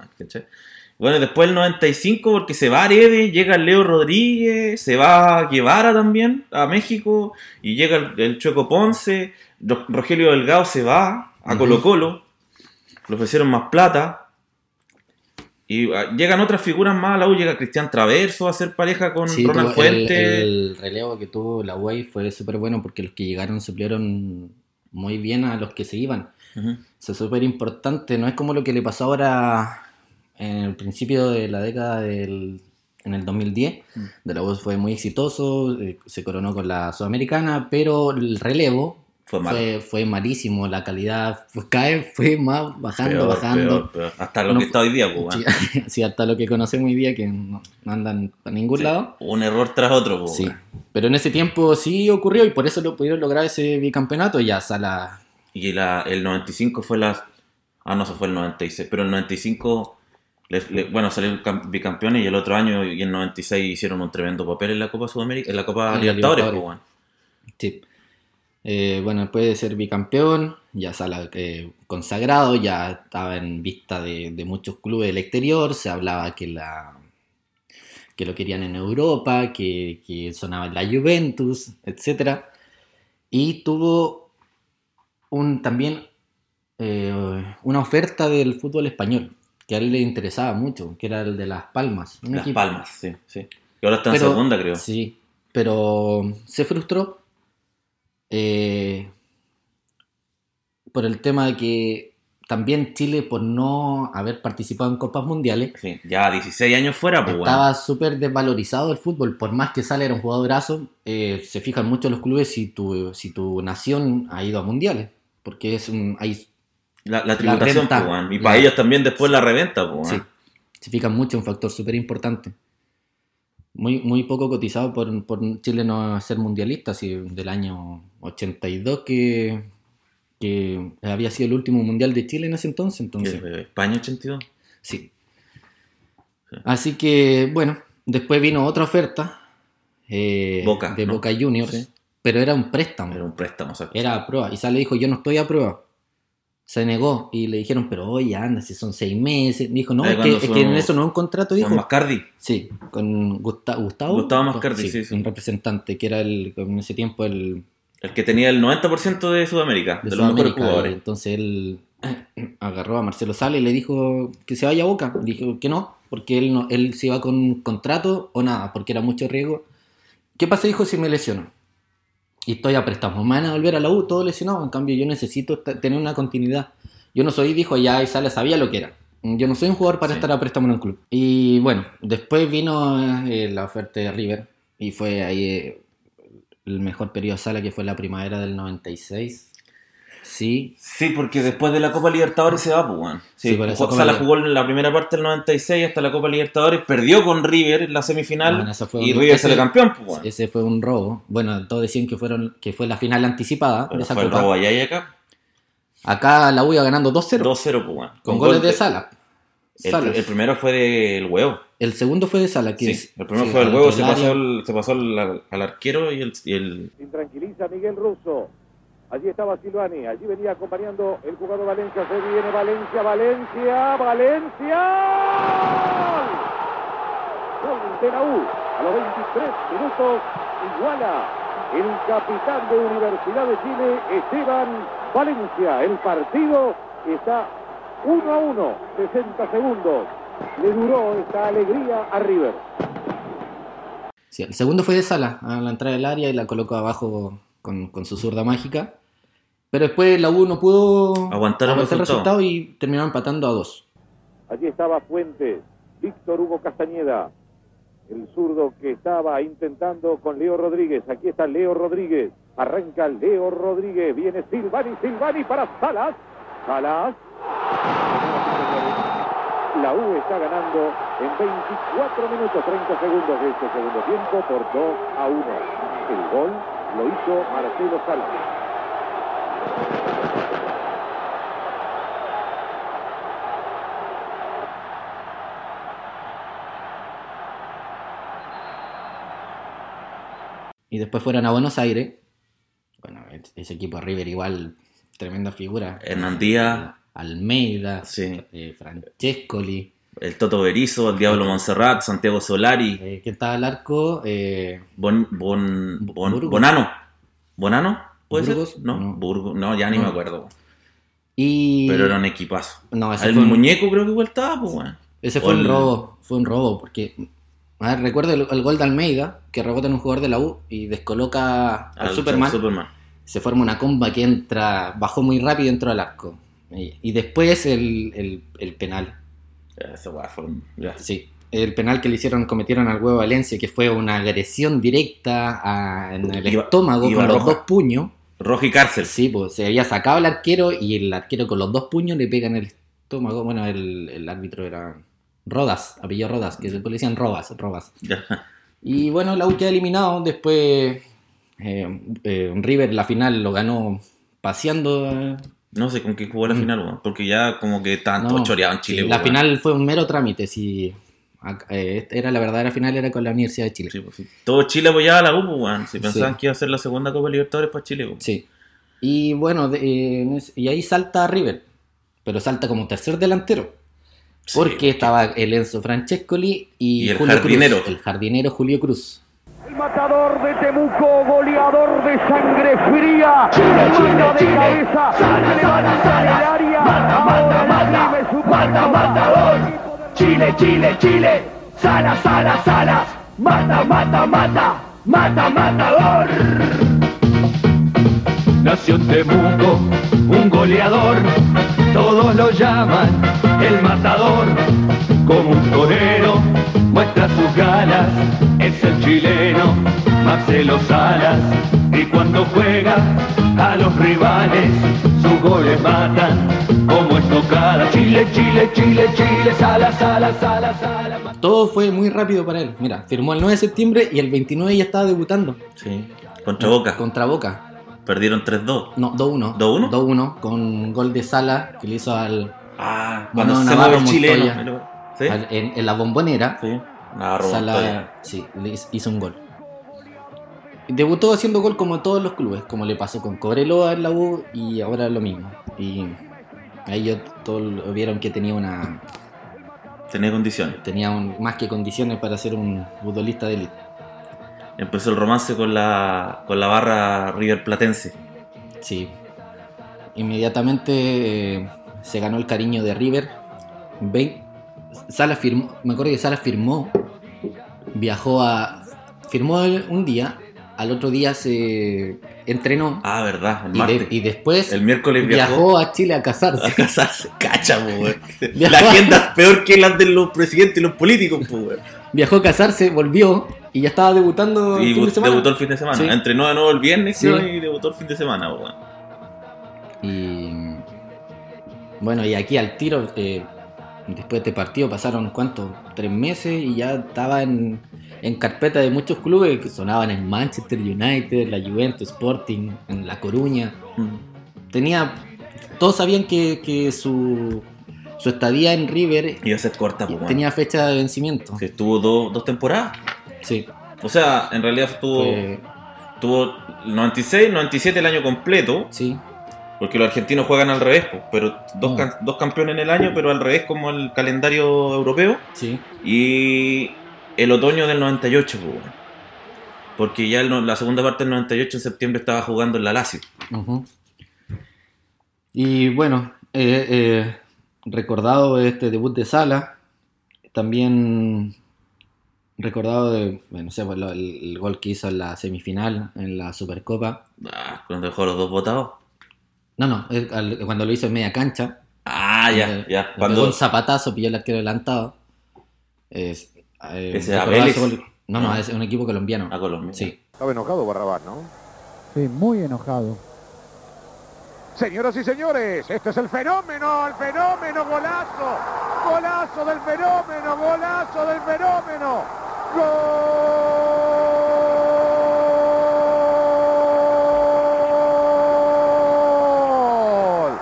Bueno, después el 95, porque se va Areve, llega Leo Rodríguez, se va Guevara también a México, y llega el, el Chueco Ponce, Ro- Rogelio Delgado se va a Colo Colo, le ofrecieron más plata. Y ah, llegan otras figuras más a la U, llega Cristian Traverso a hacer pareja con Sí, Ronald tuvo- el, Fuente. el relevo que tuvo la UAI fue súper bueno porque los que llegaron suplieron muy bien a los que se iban. Eso es súper importante. No es como lo que le pasó ahora en el principio de la década del. En el 2010, Mm. de la U fue muy exitoso, eh, se coronó con la Sudamericana, pero el relevo Fue malo. fue, fue malísimo, la calidad fue, cae, fue más bajando, Peor, bajando. peor, peor. Hasta lo No que está hoy día, pues, Sí, hasta lo que conocemos hoy día que no, no andan a ningún Sí, lado. Un error tras otro, pues, Sí, pero en ese tiempo sí ocurrió y por eso lo pudieron lograr ese bicampeonato y ya Sala Y la, el 95 fue la. Ah, no, eso fue el 96. Pero el 95. le- le- bueno, salieron cam- bicampeones y el otro año y el 96 hicieron un tremendo papel en la Copa Sudamérica, en la Copa Libertadores, Libertadores. pues, weón. Sí. Eh, bueno, después de ser bicampeón, ya Sala eh, consagrado, ya estaba en vista de, de muchos clubes del exterior, se hablaba que la que lo querían en Europa, que, que sonaba en la Juventus, etcétera Y tuvo un, también eh, una oferta del fútbol español, que a él le interesaba mucho, que era el de Las Palmas. Las equipo- Palmas, sí, sí. Y ahora está en pero- segunda, creo. Sí, pero se frustró eh, por el tema de que también Chile, por no haber participado en Copas Mundiales, Sí, ya 16 años fuera, pues, estaba súper desvalorizado el fútbol. Por más que Sale era un jugadorazo, eh, se fijan mucho los clubes si tu, si tu nación ha ido a Mundiales. Porque es un, hay, La, la tributación, renta. pues. Y La- para ellos también después la reventa, pues, Sí, se fijan mucho, un factor súper importante. Muy, muy poco cotizado por, por Chile no ser mundialista, así del año 82 que, que había sido el último mundial de Chile en ese entonces. entonces España 82. sí. Así que, bueno, después vino otra oferta eh, Boca, de ¿no? Boca Juniors, Sí. pero era un préstamo. Era un préstamo, o sea. Era a prueba. Y Sale dijo, yo no estoy a prueba. Se negó y le dijeron, pero oye, anda, si son seis meses. Dijo, no, es que, es en eso no es un contrato, dijo. Con Mascardi. Sí, con Gusta- Gustavo. Gustavo Mascardi, sí, sí. Un representante que era el, en ese tiempo el El que tenía el 90% de Sudamérica, de, de los mejores jugadores. entonces él agarró a Marcelo Sala y le dijo que se vaya a Boca. Dijo que no, porque él, no, él se iba con contrato o nada, porque era mucho riesgo. ¿Qué pasa, dijo, si me lesiono? Y estoy a préstamo. Me van a volver a la U, todo lesionado. En cambio, yo necesito tener una continuidad. Yo no soy, dijo, ya y Sala sabía lo que era. Yo no soy un jugador para Sí. estar a préstamo en un club. Y bueno, después vino eh, la oferta de River. Y fue ahí eh, el mejor periodo de Sala, que fue la primavera del 96. Sí, Sí, porque después de la Copa Libertadores se va, pues, weón. Sí, Sí, jugó- Copa en la primera parte del 96 hasta la Copa Libertadores, perdió con River en la semifinal Bueno, esa fue y un- River sale campeón, pues, weón. ese fue un robo. Bueno, todos decían que fueron que fue la final anticipada Pero de esa fue el copa. robo allá y acá, Acá la U iba ganando 2-0 2-0, pues, weón. con goles gol de Sala. El, Salas. el primero fue del huevo. El segundo fue de Sala. Que Sí, es- el primero sí, fue del huevo, se pasó, el- se pasó al, al arquero y el, y el- Intranquiliza Miguel Russo. Allí estaba Silvani, allí venía acompañando el jugador Valencia. Se viene Valencia, Valencia, Valencia. Gol de la U. A los 23 minutos iguala el capitán de Universidad de Chile, Esteban Valencia. El partido está 1 a 1, 60 segundos. Le duró esta alegría a River. Sí, el segundo fue de Sala, a la entrada del área y la colocó abajo con, con su zurda mágica. Pero después la U no pudo Aguantar el resultado. y terminaron empatando a dos. Allí estaba Fuentes, Víctor Hugo Castañeda, el zurdo que estaba intentando con Leo Rodríguez. Aquí está Leo Rodríguez. Arranca Leo Rodríguez. Viene Silvani, Silvani para Salas. Salas. La U está ganando en 24 minutos 30 segundos de este segundo tiempo por 2 a 1. El gol lo hizo Marcelo Salas. Y después fueron a Buenos Aires. Bueno, ese equipo de River igual, tremenda figura. Hernán Díaz, Almeida, Sí. eh, Francescoli. el Toto Berizo, el Diablo Montserrat, Santiago Solari, Eh, ¿Quién estaba al arco? Eh, Bon, Bon, Bon- Burgos. Bonano. ¿Bonano? ¿Puede ¿Burgos? ser? No, No. Burgos. No, ya ni No. me acuerdo. y Pero era un equipazo. No, ese El fue un- muñeco creo que igual estaba, pues, ese o fue un el- robo. Fue un robo porque... A ver, recuerdo el, el gol de Almeida, que rebota en un jugador de la U y descoloca al, Al Superman. Superman. Se forma una comba que entra, bajó muy rápido y entró al arco. Y, y después el, el- el penal. Ese weón fue un- ya. Sí, el penal que le hicieron, cometieron al huevo Valencia, que fue una agresión directa a- en el Iba- estómago iba con los dos puños. Roja y cárcel. Sí, pues se había sacado al arquero y el arquero con los dos puños le pega en el estómago. Bueno, el, el árbitro era Rodas, apellido Rodas, que después le decían Robas, Robas. Y bueno, la U queda eliminado. Después eh, eh, River la final lo ganó paseando. No sé con qué jugó la Mm. final. Porque ya como que tanto No, choreado en Chile, sí, la final fue un mero trámite. Si era la verdadera final era con la Universidad de Chile. Sí, pues, sí. Todo Chile apoyaba a la U, pues, weón. Si Sí. pensaban que iba a ser la segunda Copa Libertadores para Chile, weón. Sí. Y bueno, de- eh, y ahí salta River, pero salta como tercer delantero. Sí, Porque estaba el Enzo Francescoli y, Y el Julio jardinero. Cruz, el jardinero Julio Cruz. El matador de Temuco, goleador de sangre fría. Manda de cabeza, se levanta del área. Ahora. Chile, Chile, Chile. Salas, salas, salas. Mata, mata, mata. Mata, matador. Nació en Temuco, un goleador. Todos lo llaman el matador. Como un torero, muestra sus galas. Es el chileno, Marcelo Salas. Y cuando juega a los rivales, sus goles matan como estocada. Chile, Chile, Chile, Chile, Salas, Salas, Salas, Salas. Todo fue muy rápido para él. Mira, firmó el 9 de septiembre y el 29 ya estaba debutando. Sí. Contra Boca. Contra Boca. Perdieron 3-2. No, 2-1. 2-1. 2-1 con gol de Sala que le hizo al, Ah, cuando se Navarro mueve el chileno. En, en la bombonera. Sí. Sala, le hizo- un gol. Debutó haciendo gol como todos los clubes, como le pasó con Cobreloa en la U y ahora lo mismo. Y ahí yo todos vieron que tenía una Tenía condiciones. tenía un- más que condiciones para ser un futbolista de élite. Empezó el romance con la, con la barra River Platense. Sí. Inmediatamente eh, se ganó el cariño de River. Ve- Salas firmó, me acuerdo que Salas firmó, viajó a. Firmó el- un día, al otro día se entrenó Ah, verdad, el y, de- y después el miércoles viajó, viajó a Chile a casarse. a casarse. Cacha. Viajó La agenda es peor que las de los presidentes y los políticos, po, weón. Viajó a casarse, volvió y ya estaba debutando Y de debutó el fin de semana. Sí. Entrenó de nuevo el viernes Sí. y debutó el fin de semana, weón. Y bueno, y aquí al tiro, eh, después de este partido pasaron cuánto, tres meses y ya estaba en, en carpeta de muchos clubes que sonaban en Manchester United, la Juventus, Sporting, en La Coruña. Tenía, todos sabían que, que su, su estadía en River Iba a ser corta, po, weón. tenía fecha de vencimiento. Que estuvo do- dos temporadas. Sí, O sea, en realidad estuvo, fue- tuvo 96, 97 el año completo. sí, Porque los argentinos juegan al revés, pero dos, Mm. dos campeones en el año, pero al revés como el calendario europeo. sí. Y el otoño del 98, po, weón. porque ya el la segunda parte del 98 en septiembre estaba jugando en la Lazio. Y bueno, eh, eh, recordado este debut de Sala, también recordado de, bueno, no sé, pues, el, el gol que hizo en la semifinal, en la Supercopa. Ah, cuando dejó los dos votados. No, no, cuando lo hizo en media cancha. Ah, Ah, ya, Le- ya. le pegó Cuando un zapatazo, pilló el arquero adelantado. Es, eh, Ese gol- No, no, Ah. es un equipo colombiano. a Colombia. Sí. Estaba enojado Barrabás, ¿no? Sí, muy enojado. Señoras y señores, este es el fenómeno, el fenómeno, golazo, golazo del fenómeno, golazo del fenómeno. ¡Gol!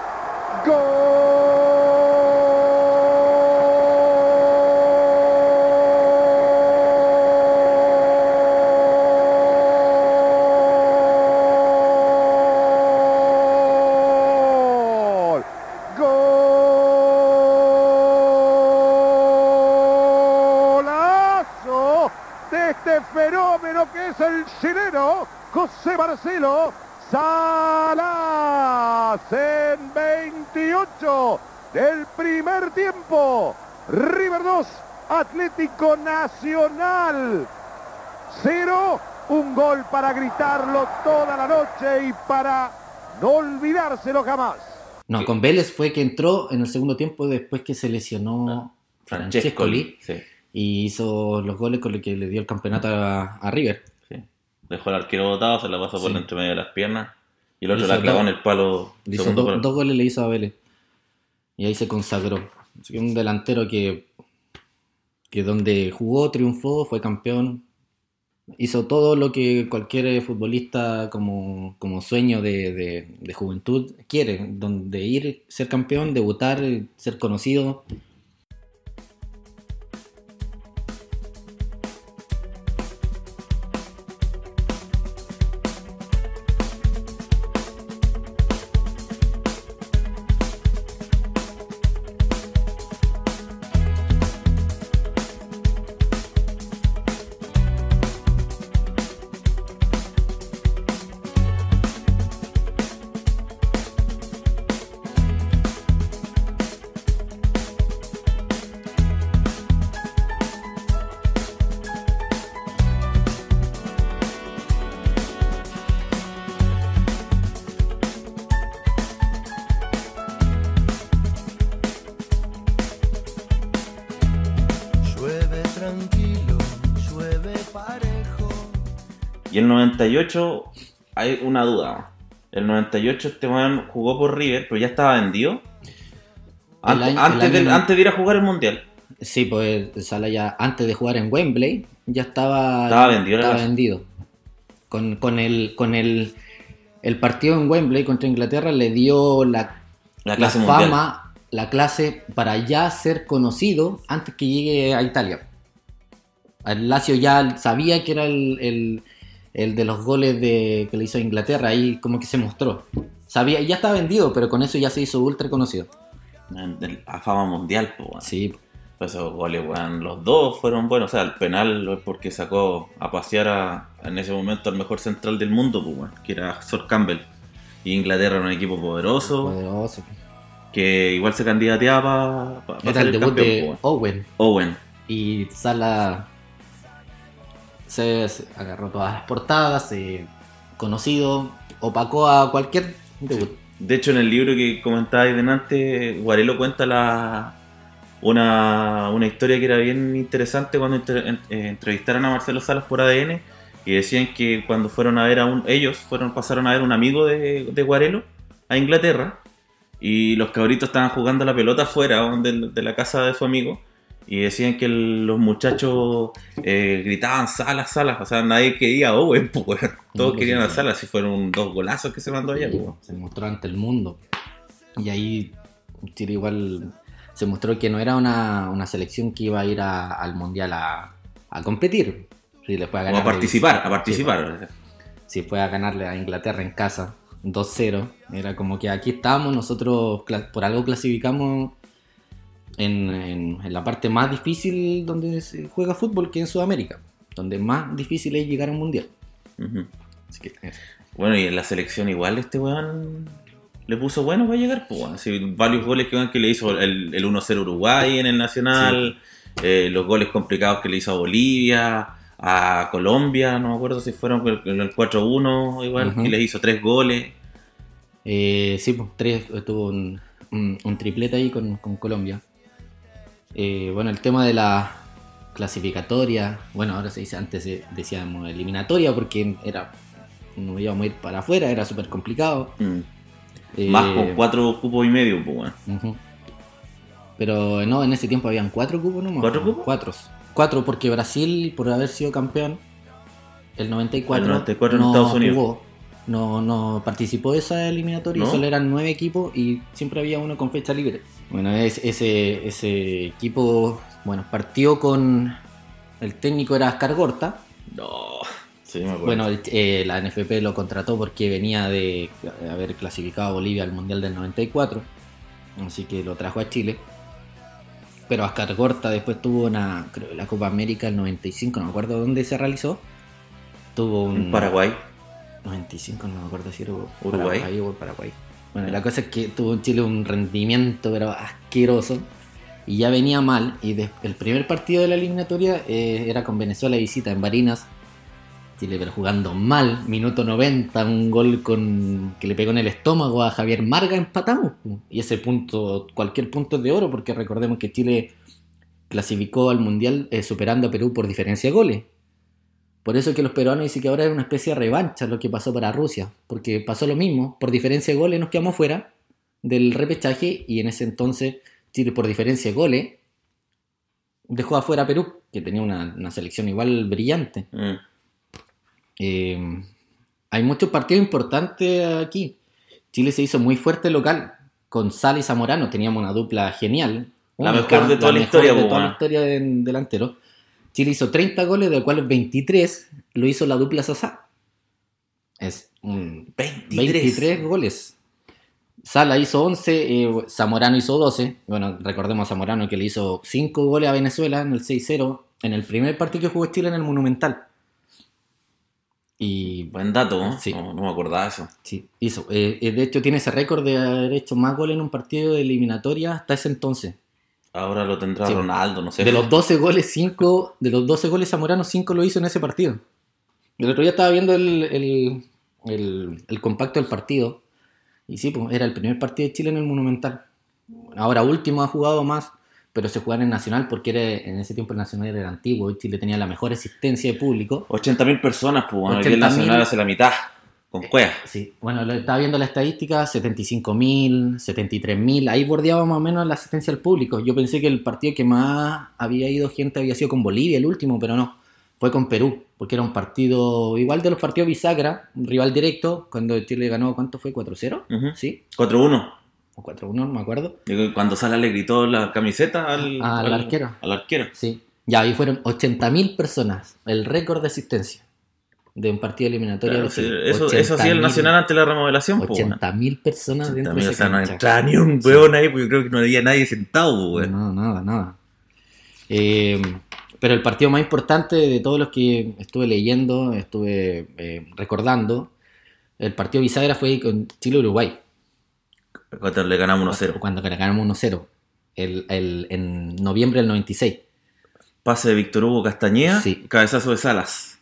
¡Gol! ¡Golazo de este fenómeno que es el chileno José Marcelo Salas en 28 del primer tiempo. River 2, Atlético Nacional 0, un gol para gritarlo toda la noche y para no olvidárselo jamás. No, con Vélez fue que entró en el segundo tiempo después que se lesionó Francescoli. Sí, y hizo los goles con los que le dio el campeonato a, a River. sí. Dejó al arquero botado, se la pasó por Sí. entre medio de las piernas. Y el otro la clavó en el palo. Hizo segundo do- palo. dos goles le hizo a Vélez. Y ahí se consagró. Un delantero que, que donde jugó, triunfó, fue campeón. Hizo todo lo que cualquier futbolista como, como sueño de, de- de juventud quiere. Donde ir, ser campeón, debutar, ser conocido. Y el 98, hay una duda. El 98 este weón jugó por River, pero ya estaba vendido. Antes, año- antes el de, año- antes de ir a jugar el mundial. Sí, pues Sala ya antes de jugar en Wembley ya estaba, Estaba vendido, estaba era- vendido. Con, con el con el, el partido en Wembley contra Inglaterra le dio la, clase fama, la clase para ya ser conocido antes que llegue a Italia. El Lazio ya sabía que era el, el- el de los goles de, que le hizo a Inglaterra, ahí como que se mostró. Sabía, ya estaba vendido, pero con eso ya se hizo ultra conocido. A fama mundial, pues, weón. Sí, Pues esos goles, weón, los dos fueron buenos. O sea, el penal es porque sacó a pasear a, en ese momento al mejor central del mundo, pues, weón, que era Sor Campbell. Y Inglaterra era un equipo poderoso, poderoso. que igual se candidateaba para Era ser el el debut campeón, de. Owen. Owen. Y Sala se, se agarró todas las portadas, se conocido, opacó a cualquier debut. De hecho, en el libro que comentabais delante, Guarelo cuenta la, una, una historia que era bien interesante cuando entre- en- eh, entrevistaron a Marcelo Salas por ADN y decían que cuando fueron a ver a un, ellos fueron pasaron a ver un amigo de, de Guarelo a Inglaterra y los cabritos estaban jugando la pelota afuera de la casa de su amigo y decían que el- los muchachos eh, gritaban Salas, Salas, o sea, nadie quería Owen, pues, weón. todos No, querían pues, a sí. Salas y fueron dos golazos que se mandó allá. pues. Se mostró ante el mundo. Y ahí Chile igual se mostró que no era una, una selección que iba a ir a- al mundial a, a competir. Sí, le fue a O ganar a participar, a Sí, participar. sí, fue a ganarle a Inglaterra en casa 2-0. Era como que aquí estamos, nosotros por algo clasificamos en, en- en la parte más difícil donde se juega fútbol, que en Sudamérica. Donde más difícil es llegar a un mundial. Así que. Bueno, y en la selección igual este weón le puso bueno para llegar, pues. Así, varios goles que, que le hizo el, el 1-0 Uruguay en el Nacional, eh, los goles complicados que le hizo a Bolivia, a Colombia, no me acuerdo si fueron el, el 4-1 igual, Ujú. que le hizo tres goles. Eh, sí, pues tres, estuvo en- un, un triplete ahí con, con Colombia. Eh, bueno, el tema de la clasificatoria, bueno, ahora se dice, antes decíamos eliminatoria porque era no íbamos a ir para afuera, era súper complicado. Mm. Eh, Más con cuatro cupos y medio, pues. Ujú. Pero no, en ese tiempo habían cuatro cupos nomás. ¿Cuatro cupos? Cuatro. Cuatro, porque Brasil, por haber sido campeón, el 94, El 94 en no Estados Unidos. jugó, no, no participó de esa eliminatoria, ¿No? solo eran nueve equipos y siempre había uno con fecha libre. Bueno, es- ese, ese equipo, bueno, partió con... El técnico era Ascar Gorta. No, sí, me acuerdo. Bueno, el- eh, la NFP lo contrató porque venía de haber clasificado a Bolivia al Mundial del 94, así que lo trajo a Chile. Pero Ascar Gorta después tuvo una, creo, la Copa América del 95, no me acuerdo dónde se realizó. Tuvo un... En Paraguay. 95, no me acuerdo si era Uruguay. Paraguay o Paraguay. Bueno, la cosa es que tuvo Chile un rendimiento pero asqueroso y ya venía mal. Y el primer partido de la eliminatoria eh, era con Venezuela visita en Barinas. Chile pero jugando mal, minuto 90, un gol con que le pegó en el estómago a Javier Marga, empatamos. Y ese punto, cualquier punto es de oro, porque recordemos que Chile clasificó al Mundial eh, superando a Perú por diferencia de goles. Por eso que los peruanos dicen que ahora es una especie de revancha lo que pasó para Rusia, porque pasó lo mismo, por diferencia de goles nos quedamos fuera del repechaje y en ese entonces Chile por diferencia de goles dejó afuera a Perú, que tenía una, una selección igual brillante. Mm. Eh, hay muchos partidos importantes aquí. Chile se hizo muy fuerte local. Con Sal y Zamorano teníamos una dupla genial. La mejor de toda la historia, de toda la historia de delantero. Chile hizo 30 goles, de los cuales 23 lo hizo la dupla Sasá. Es un 23, goles. Sala hizo 11, eh, Zamorano hizo 12. Bueno, recordemos a Zamorano que le hizo 5 goles a Venezuela en el 6-0 en el primer partido que jugó Chile en el Monumental. Y Buen dato, ¿no? Sí. No, no me acordaba eso. Sí, hizo. Eh, eh, de hecho, tiene ese récord de haber hecho más goles en un partido de eliminatoria hasta ese entonces. Ahora lo tendrá Sí. Ronaldo, no sé. De los 12 goles, 5, de los 12 goles Zamorano, 5 lo hizo en ese partido. El otro día estaba viendo el, el, el- el compacto del partido. Y sí, pues, era el primer partido de Chile en el Monumental. Ahora último ha jugado más, pero se jugaba en el Nacional porque era, en ese tiempo el Nacional era antiguo y Chile tenía la mejor asistencia de público. 80.000 personas, pues, bueno, hoy día el 80.000. Nacional hace la mitad. Con cuevas. Sí, bueno, lo- estaba viendo la estadística, 75.000, 73.000, ahí bordeaba más o menos la asistencia al público. Yo pensé que el partido que más había ido gente había sido con Bolivia, el último, pero no, fue con Perú, porque era un partido igual de los partidos bisagra, un rival directo, cuando Chile ganó, ¿cuánto fue? ¿4-0? Ujú. ¿Sí? 4-1. ¿O 4-1? No me acuerdo. Y Cuando Sala le gritó la camiseta al, Ah, al arquero. Al arquero. Sí. Ya, ahí fueron 80.000 personas, el récord de asistencia de un partido eliminatorio Claro, sí, eso, eso hacía el 80.000 Nacional ante la remodelación, pues. bueno. 80.000 personas dentro de También, o esa sea, no cancha. entraba ni un weón ahí, porque yo creo que no había nadie sentado, weón. No, nada, nada. Eh, pero el partido más importante de todos los que estuve leyendo, estuve eh, recordando, el partido bisagra fue con Chile-Uruguay, Cuando le ganamos 1-0. cuando ganamos 1-0, el, el- en noviembre del 96. Pase de Víctor Hugo Castañeda, Sí. cabezazo de Salas.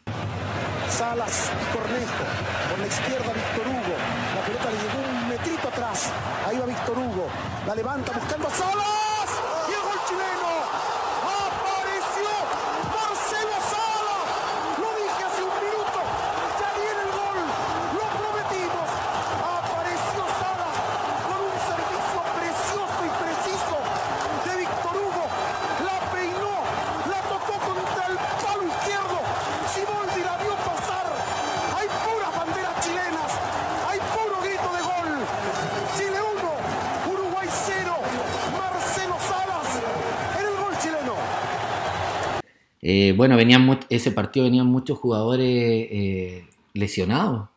Salas y Cornejo. Por la izquierda Víctor Hugo. La pelota le llegó un metrito atrás. Ahí va Víctor Hugo. La levanta buscando a Salas. Y el gol chileno. Apareció Marcelo Salas. Lo dije hace un minuto. Ya viene el gol. Lo prometimos. Apareció Salas con un servicio precioso y preciso de Víctor Hugo. La peinó. La tocó contra el palo izquierdo. Siboldi la vio pasar. Hay puras banderas chilenas. Hay puro grito de gol. Chile 1, Uruguay 0. Marcelo Salas en el gol chileno. Eh, bueno, venían ese partido venían muchos jugadores eh, lesionados.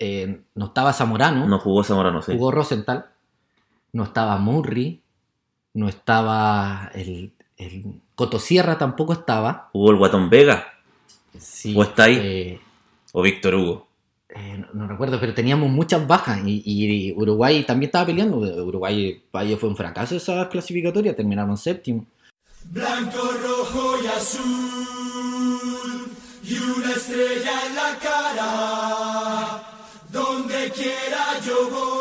Eh, no estaba Zamorano. No jugó Zamorano, sí. jugó Rosenthal, no estaba Murray, no estaba el, el Cotosierra tampoco estaba. Jugó el Guatón Vega, Sí, ¿O está ahí? o Víctor Hugo. no, no recuerdo, pero teníamos muchas bajas y, y Uruguay también estaba peleando. Uruguay fue un fracaso esa clasificatoria, terminaron séptimo. Blanco, rojo y azul, y una estrella en la cara. Donde quiera yo voy,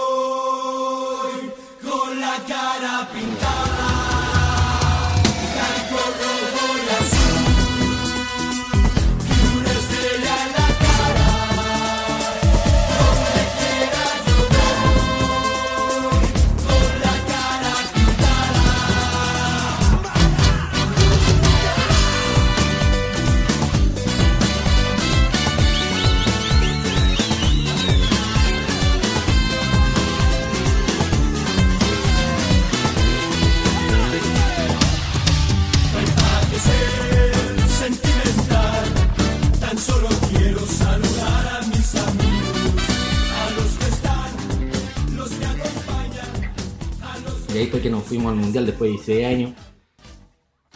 Y ahí que nos fuimos al mundial después de 16 años.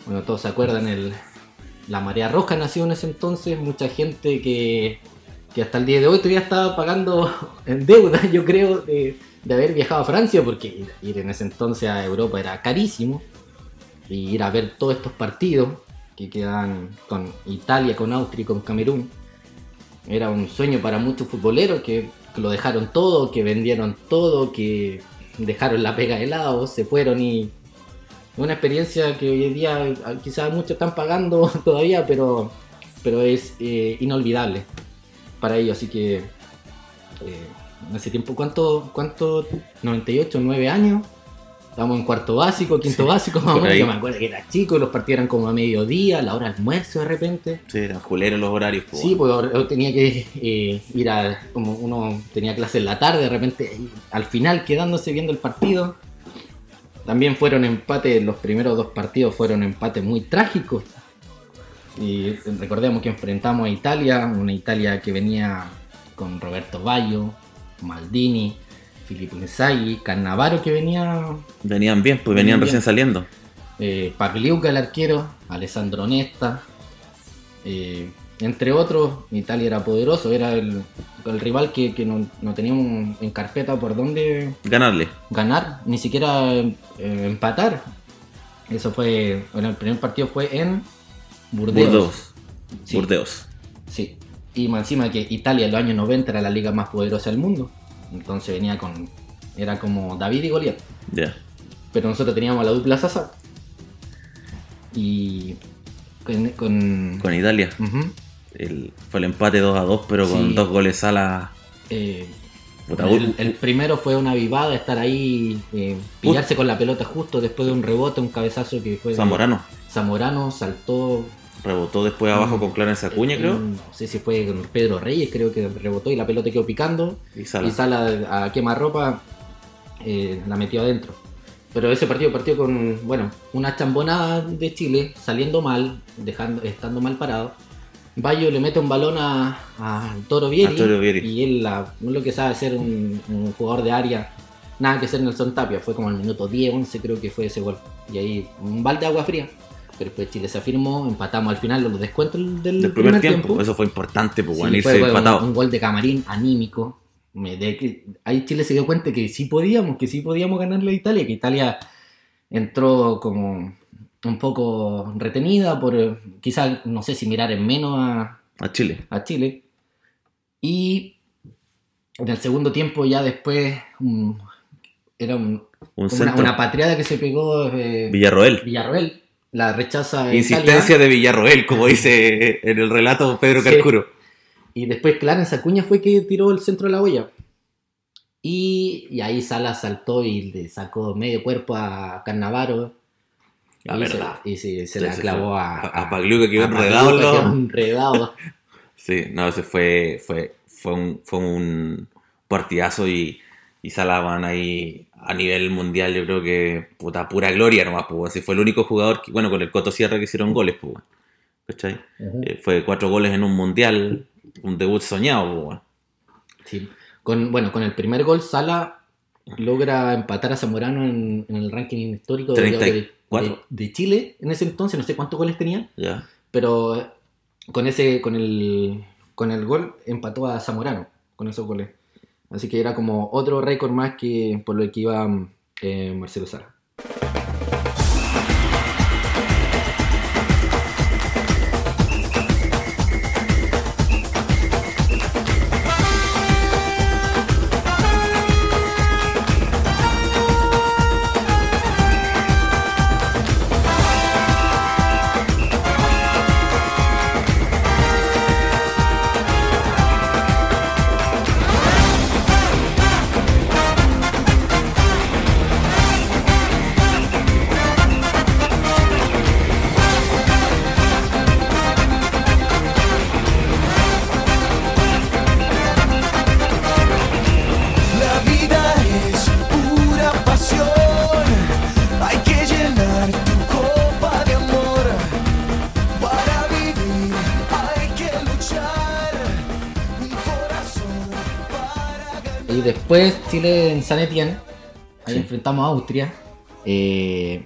Bueno, todos se acuerdan, el, la marea roja nació en ese entonces, mucha gente que, que hasta el día de hoy todavía estaba pagando en deuda, yo creo, de, de haber viajado a Francia, porque ir, ir en ese entonces a Europa era carísimo. Y ir a ver todos estos partidos que quedan con Italia, con Austria y con Camerún. Era un sueño para muchos futboleros que, que lo dejaron todo, que vendieron todo, que dejaron la pega de lado, se fueron y una experiencia que hoy en día eh, quizás muchos están pagando todavía, pero, pero es eh, inolvidable para ellos. Así que eh, en ese tiempo, ¿cuánto? ¿Cuánto? 98, 9 años. Estábamos en cuarto básico, quinto básico, más o menos. Yo me acuerdo que era chico, los partidos eran como a mediodía, a la hora de almuerzo de repente. Sí, eran juleros los horarios. po, Sí, pues yo tenía que eh, ir a. Como uno tenía clase en la tarde, de repente al final quedándose viendo el partido. También fueron empates, los primeros dos partidos fueron empates muy trágicos. Y recordemos que enfrentamos a Italia, una Italia que venía con Roberto Baggio, Maldini, Filippo Inzaghi, Cannavaro que venía Venían bien, pues venían Venían recién bien. saliendo. eh, Pagliuca el arquero, Alessandro Nesta, eh, entre otros, Italia era poderoso, era el, el rival que, que no, no teníamos en carpeta por dónde Ganarle. ganar, ni siquiera eh, empatar. Eso fue, bueno, el primer partido fue en Burdeos. Burdeos. Sí. Burdeos. Sí. Y más encima que Italia en los años 90 era la liga más poderosa del mundo. Entonces venía con, era como David y Goliat. Ya. Pero nosotros teníamos la dupla Sasa. Y con, con- Con Italia. El- fue el empate 2 a 2, pero con dos goles Sala. Eh, Puta, el, primero fue una vivada, estar ahí, eh, pillarse con la pelota justo después de un rebote, un cabezazo que fue de- Zamorano. Zamorano saltó. Rebotó después abajo Mm. con Clarence Acuña, creo. No sé si fue con Pedro Reyes, creo que rebotó y la pelota quedó picando. Y Sala. Y Sala a quemarropa eh, la metió adentro. Pero ese partido partió con, bueno, una chambonada de Chile, saliendo mal, dejando, estando mal parado. Bayo le mete un balón a, a Toro Vieri, y él la- lo que sabe un, un jugador de área, nada que ser Nelson Tapia, fue como el minuto 10, 11 creo que fue ese gol. Y ahí un balde de agua fría. Pero después Chile se afirmó, empatamos al final los descuentos del, Del primer tiempo. Eso fue importante, pues, Sí, irse un, empatado. un gol de camarín anímico. Me- de que- ahí Chile se dio cuenta que sí podíamos, que sí podíamos ganarle a Italia, que Italia entró como un poco retenida por quizás, no sé si mirar en menos a, A Chile. a Chile. Y en el segundo tiempo ya después era un- Un como una, centro. una patriada que se pegó eh, Villarroel. Villarroel. La rechaza Insistencia Italia. de Villarroel, como dice en el relato Pedro Sí. Carcuro. Y después Clarence Acuña fue que tiró el centro de la olla. Y, y ahí Sala saltó y le sacó medio cuerpo a Carnavaro. La y verdad. Se, y se, la clavó a, A- a Pagliuca quedó a enredado en Pagliuca los- quedó enredado. Sí, no, ese fue, fue, fue, un, fue un partidazo y, y Salah van ahí a nivel mundial, yo creo que puta pura gloria nomás, pues. Si fue el único jugador, que, bueno, con el Coto Sierra que hicieron goles, pues. ¿cachai? Eh, fue cuatro goles en un mundial, un debut soñado, pues. Sí. Con, bueno, con el primer gol, Sala logra empatar a Zamorano en, en el ranking histórico de, de- 34. de- Chile en ese entonces. No sé cuántos goles tenía. Pero con ese, con el, con el gol empató a Zamorano con esos goles. Así que era como otro récord más que por lo que iba eh, Marcelo Sala. Chile en San Etienne. Ahí Sí. enfrentamos a Austria. Eh,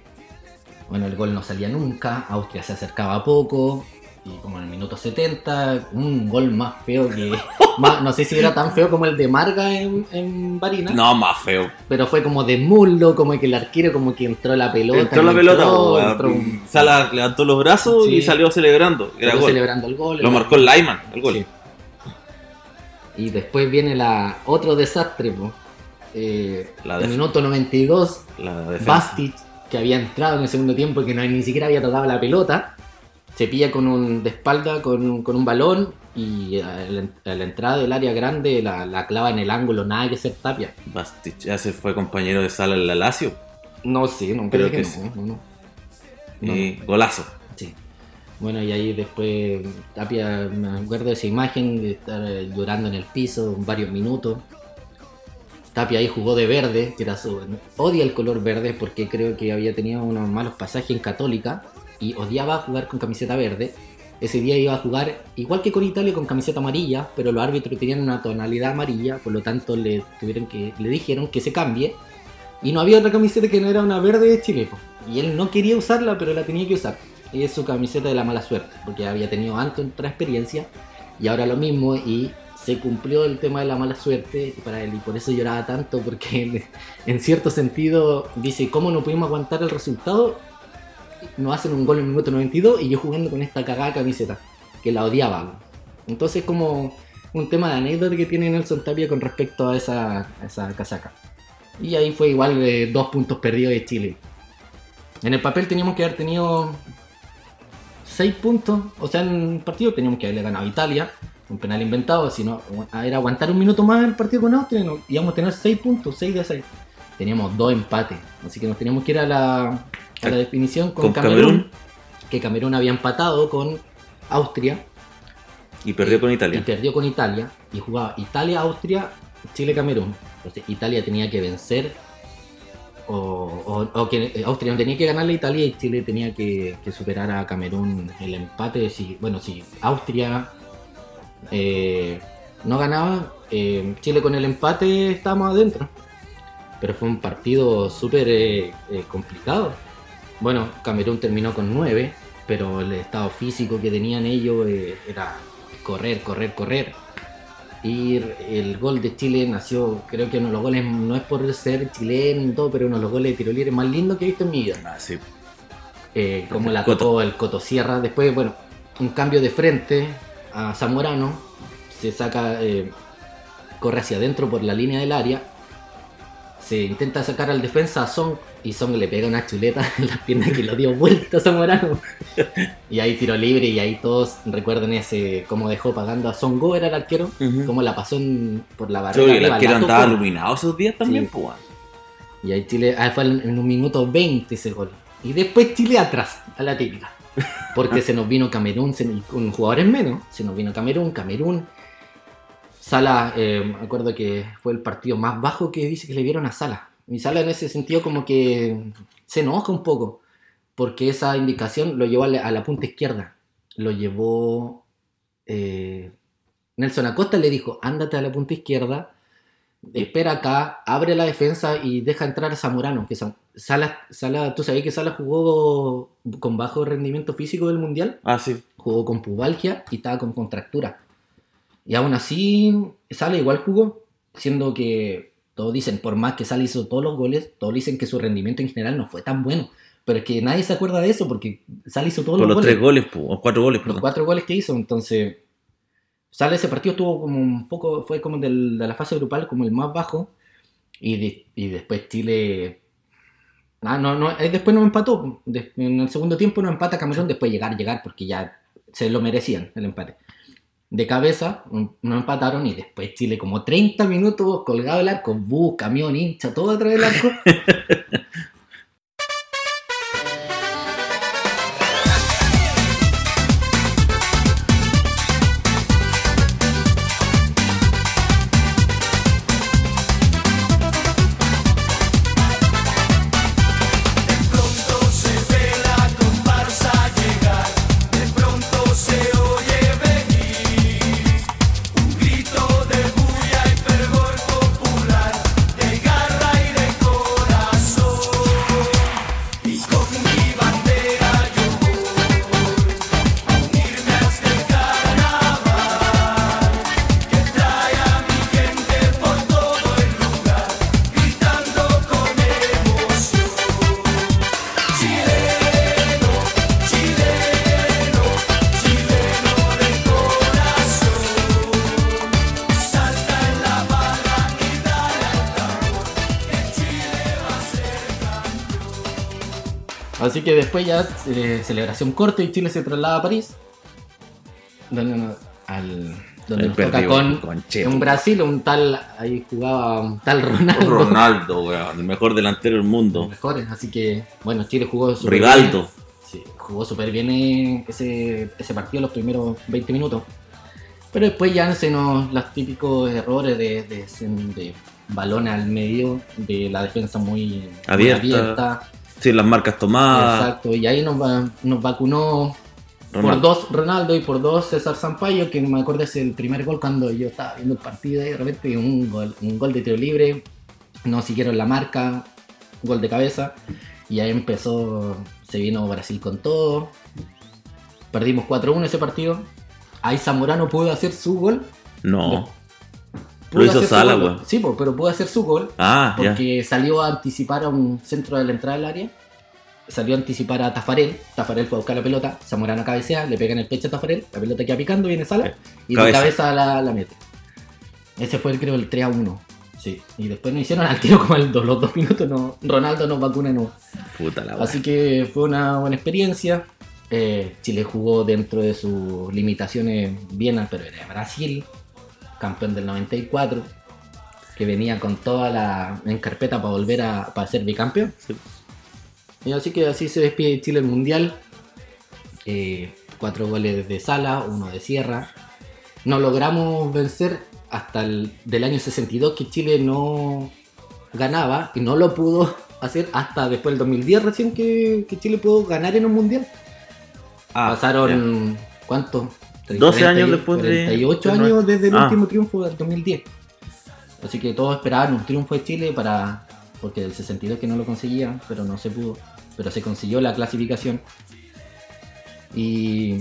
bueno, el gol no salía nunca, Austria se acercaba poco, y como en el minuto 70, un gol más feo que... más- no sé si era tan feo como el de Marga en, en Barina. No, más feo. Pero fue como de muslo, como que el arquero como que entró la pelota. Entró la pelota, entró, po, weón. entró un- Sala levantó los brazos Sí. y salió celebrando. Era Salió gol. celebrando el gol. Lo marcó el Lyman, el gol. Sí. Y después viene la otro desastre, po. Eh, La el minuto 92, La. Bastic, que había entrado en el segundo tiempo y que no, ni siquiera había tocado la pelota, se pilla con un de espalda con, con un balón y a la, a la entrada del área grande la, la clava en el ángulo, nada que ser tapia. Bastich ya se fue compañero de sala en la Lazio. No sé, no Creo que, sí. no, no. No. Y golazo. Sí. Bueno, y ahí después Tapia, me acuerdo de esa imagen de estar eh, llorando en el piso varios minutos. Tapia ahí jugó de verde, que era su... Odia el color verde porque creo que había tenido unos malos pasajes en Católica y odiaba jugar con camiseta verde. Ese día iba a jugar igual que con Italia con camiseta amarilla, pero los árbitros tenían una tonalidad amarilla, por lo tanto le tuvieron que le dijeron que se cambie y no había otra camiseta que no era una verde de Chile. Y él no quería usarla, pero la tenía que usar. Y es su camiseta de la mala suerte, porque había tenido antes otra experiencia y ahora lo mismo y se cumplió el tema de la mala suerte para él y por eso lloraba tanto, porque en, cierto sentido dice, ¿cómo no pudimos aguantar el resultado? Nos hacen un gol en el minuto 92 y yo jugando con esta cagada camiseta, que la odiaba. Entonces como un tema de anécdota que tiene Nelson Tapia con respecto a esa, esa casaca. Y ahí fue igual de dos puntos perdidos de Chile. En el papel teníamos que haber tenido 6 puntos. O sea, en el partido teníamos que haberle ganado a Italia. Un penal inventado. Si no, era aguantar un minuto más el partido con Austria. no- íbamos a tener 6 puntos, 6 de 6. Teníamos dos empates. Así que nos teníamos que ir a la, a la definición con, Con Camerún, Camerún. Que Camerún había empatado con Austria. Y perdió con Y Italia. perdió con Italia. Y jugaba Italia, Austria, Chile, Camerún. Entonces Italia tenía que vencer. O, o- o que eh, Austria no tenía que ganarle a Italia y Chile tenía que, que superar a Camerún el empate. Si, bueno, si Austria eh, no ganaba, eh, Chile con el empate estábamos adentro. Pero fue un partido súper eh, complicado. Bueno, Camerún terminó con 9, pero el estado físico que tenían ellos era correr, correr, correr. Y el gol de Chile nació, creo que uno de los goles, no es por ser chileno y todo, pero uno de los goles de tiro libre más lindos que he visto en mi vida. Ah, sí. Como la tocó el Coto Sierra. Después, bueno, un cambio de frente a Zamorano. Se saca, eh, corre hacia adentro por la línea del área. Se intenta sacar al defensa a Song y Song le pega una chuleta en las piernas que lo dio vuelta a Zamorano. y ahí tiro libre y ahí todos recuerden ese cómo dejó pagando a Songo era el arquero, Ujú. cómo la pasó en- por la barrera. el arquero andaba tocó. iluminado esos días también, Sí. pues. Y ahí Chile, ah, fue en en un minuto 20 ese gol. Y después Chile atrás, a la típica. Porque se nos vino Camerún, con jugadores menos, se nos vino Camerún, Camerún. Sala, eh, me acuerdo que fue el partido más bajo que dice que le dieron a Sala. Y Sala en ese sentido como que se enoja un poco, porque esa indicación lo llevó a la, a punta izquierda. Lo llevó... eh, Nelson Acosta le dijo, ándate a la punta izquierda, espera acá, abre la defensa y deja entrar a Zamorano. Que Sala, Sala, ¿Tú sabías que Sala jugó con bajo rendimiento físico del Mundial? Ah, sí. Jugó con pubalgia y estaba con contractura. Y aún así, Sala igual jugó, siendo que todos dicen, por más que Sala hizo todos los goles, todos dicen que su rendimiento en general no fue tan bueno. Pero es que nadie se acuerda de eso porque Sala hizo todos Por los, los goles tres goles, o cuatro goles, los perdón. cuatro goles que hizo, entonces sale ese partido estuvo como un poco, fue como del- de la fase grupal como el más bajo y, y después Chile, ah, no, no, eh, después no empató, en el segundo tiempo no empata Camerún, después llegar, llegar porque ya se lo merecían el empate. De cabeza no empataron y después Chile como 30 minutos colgado el arco, bus, camión, hincha, todo atrás del arco. después ya eh, celebración corta y Chile se traslada a París. Donde, no- al, donde nos toca con concheto. un Brasil, un tal, ahí jugaba un tal Ronaldo. Ronaldo, weón, el mejor delantero del mundo. Mejores, así que bueno, Chile jugó súper Rivaldo. bien. Sí, jugó súper bien eh, ese, ese partido los primeros 20 minutos. Pero después ya se nos los típicos errores de, de, de balón al medio, de la defensa muy muy Abierta. Sí, las marcas tomadas. Exacto, y ahí nos, va- nos vacunó por Ronaldo. dos Ronaldo y por dos César Sampaio, que me acuerdo es el primer gol cuando yo estaba viendo el partido y de repente un gol, un gol de tiro libre, no siguieron la marca, gol de cabeza, y ahí empezó, se vino Brasil con todo, perdimos 4-1 ese partido, ahí Zamorano pudo hacer su gol. No. Pudo Lo hizo hacer su Sala, gol, weón. Sí, pero pudo hacer su gol Ah, porque salió a anticipar a un centro de la entrada del área. Salió a anticipar a Tafarel. Tafarel fue a buscar la pelota. Zamorano cabecea, le pega en el pecho a Tafarel. La pelota queda picando, viene Sala. Y de Cabeza. cabeza la, la mete. Ese fue, el, creo, el 3 a 1. Sí. Y después nos hicieron al tiro como el, dos- los dos minutos. No, Ronaldo nos vacuna no. Puta la. Así que fue una buena experiencia. Eh, Chile jugó dentro de sus limitaciones bien, pero era Brasil, campeón del 94, que venía con toda la en carpeta para volver a para ser bicampeón. Y así que así se despide Chile el mundial. Eh, cuatro goles de Sala, uno de Sierra. No logramos vencer hasta el del año 62 que Chile no ganaba y no lo pudo hacer hasta después del 2010 recién que, que Chile pudo ganar en un mundial. Ah, Pasaron, ¿cuánto? 12 años después de- 38 de- años desde el Ah. último triunfo del 2010. Así que todos esperaban un triunfo de Chile para. Porque del 62 que no lo conseguían, pero no se pudo. Pero se consiguió la clasificación. Y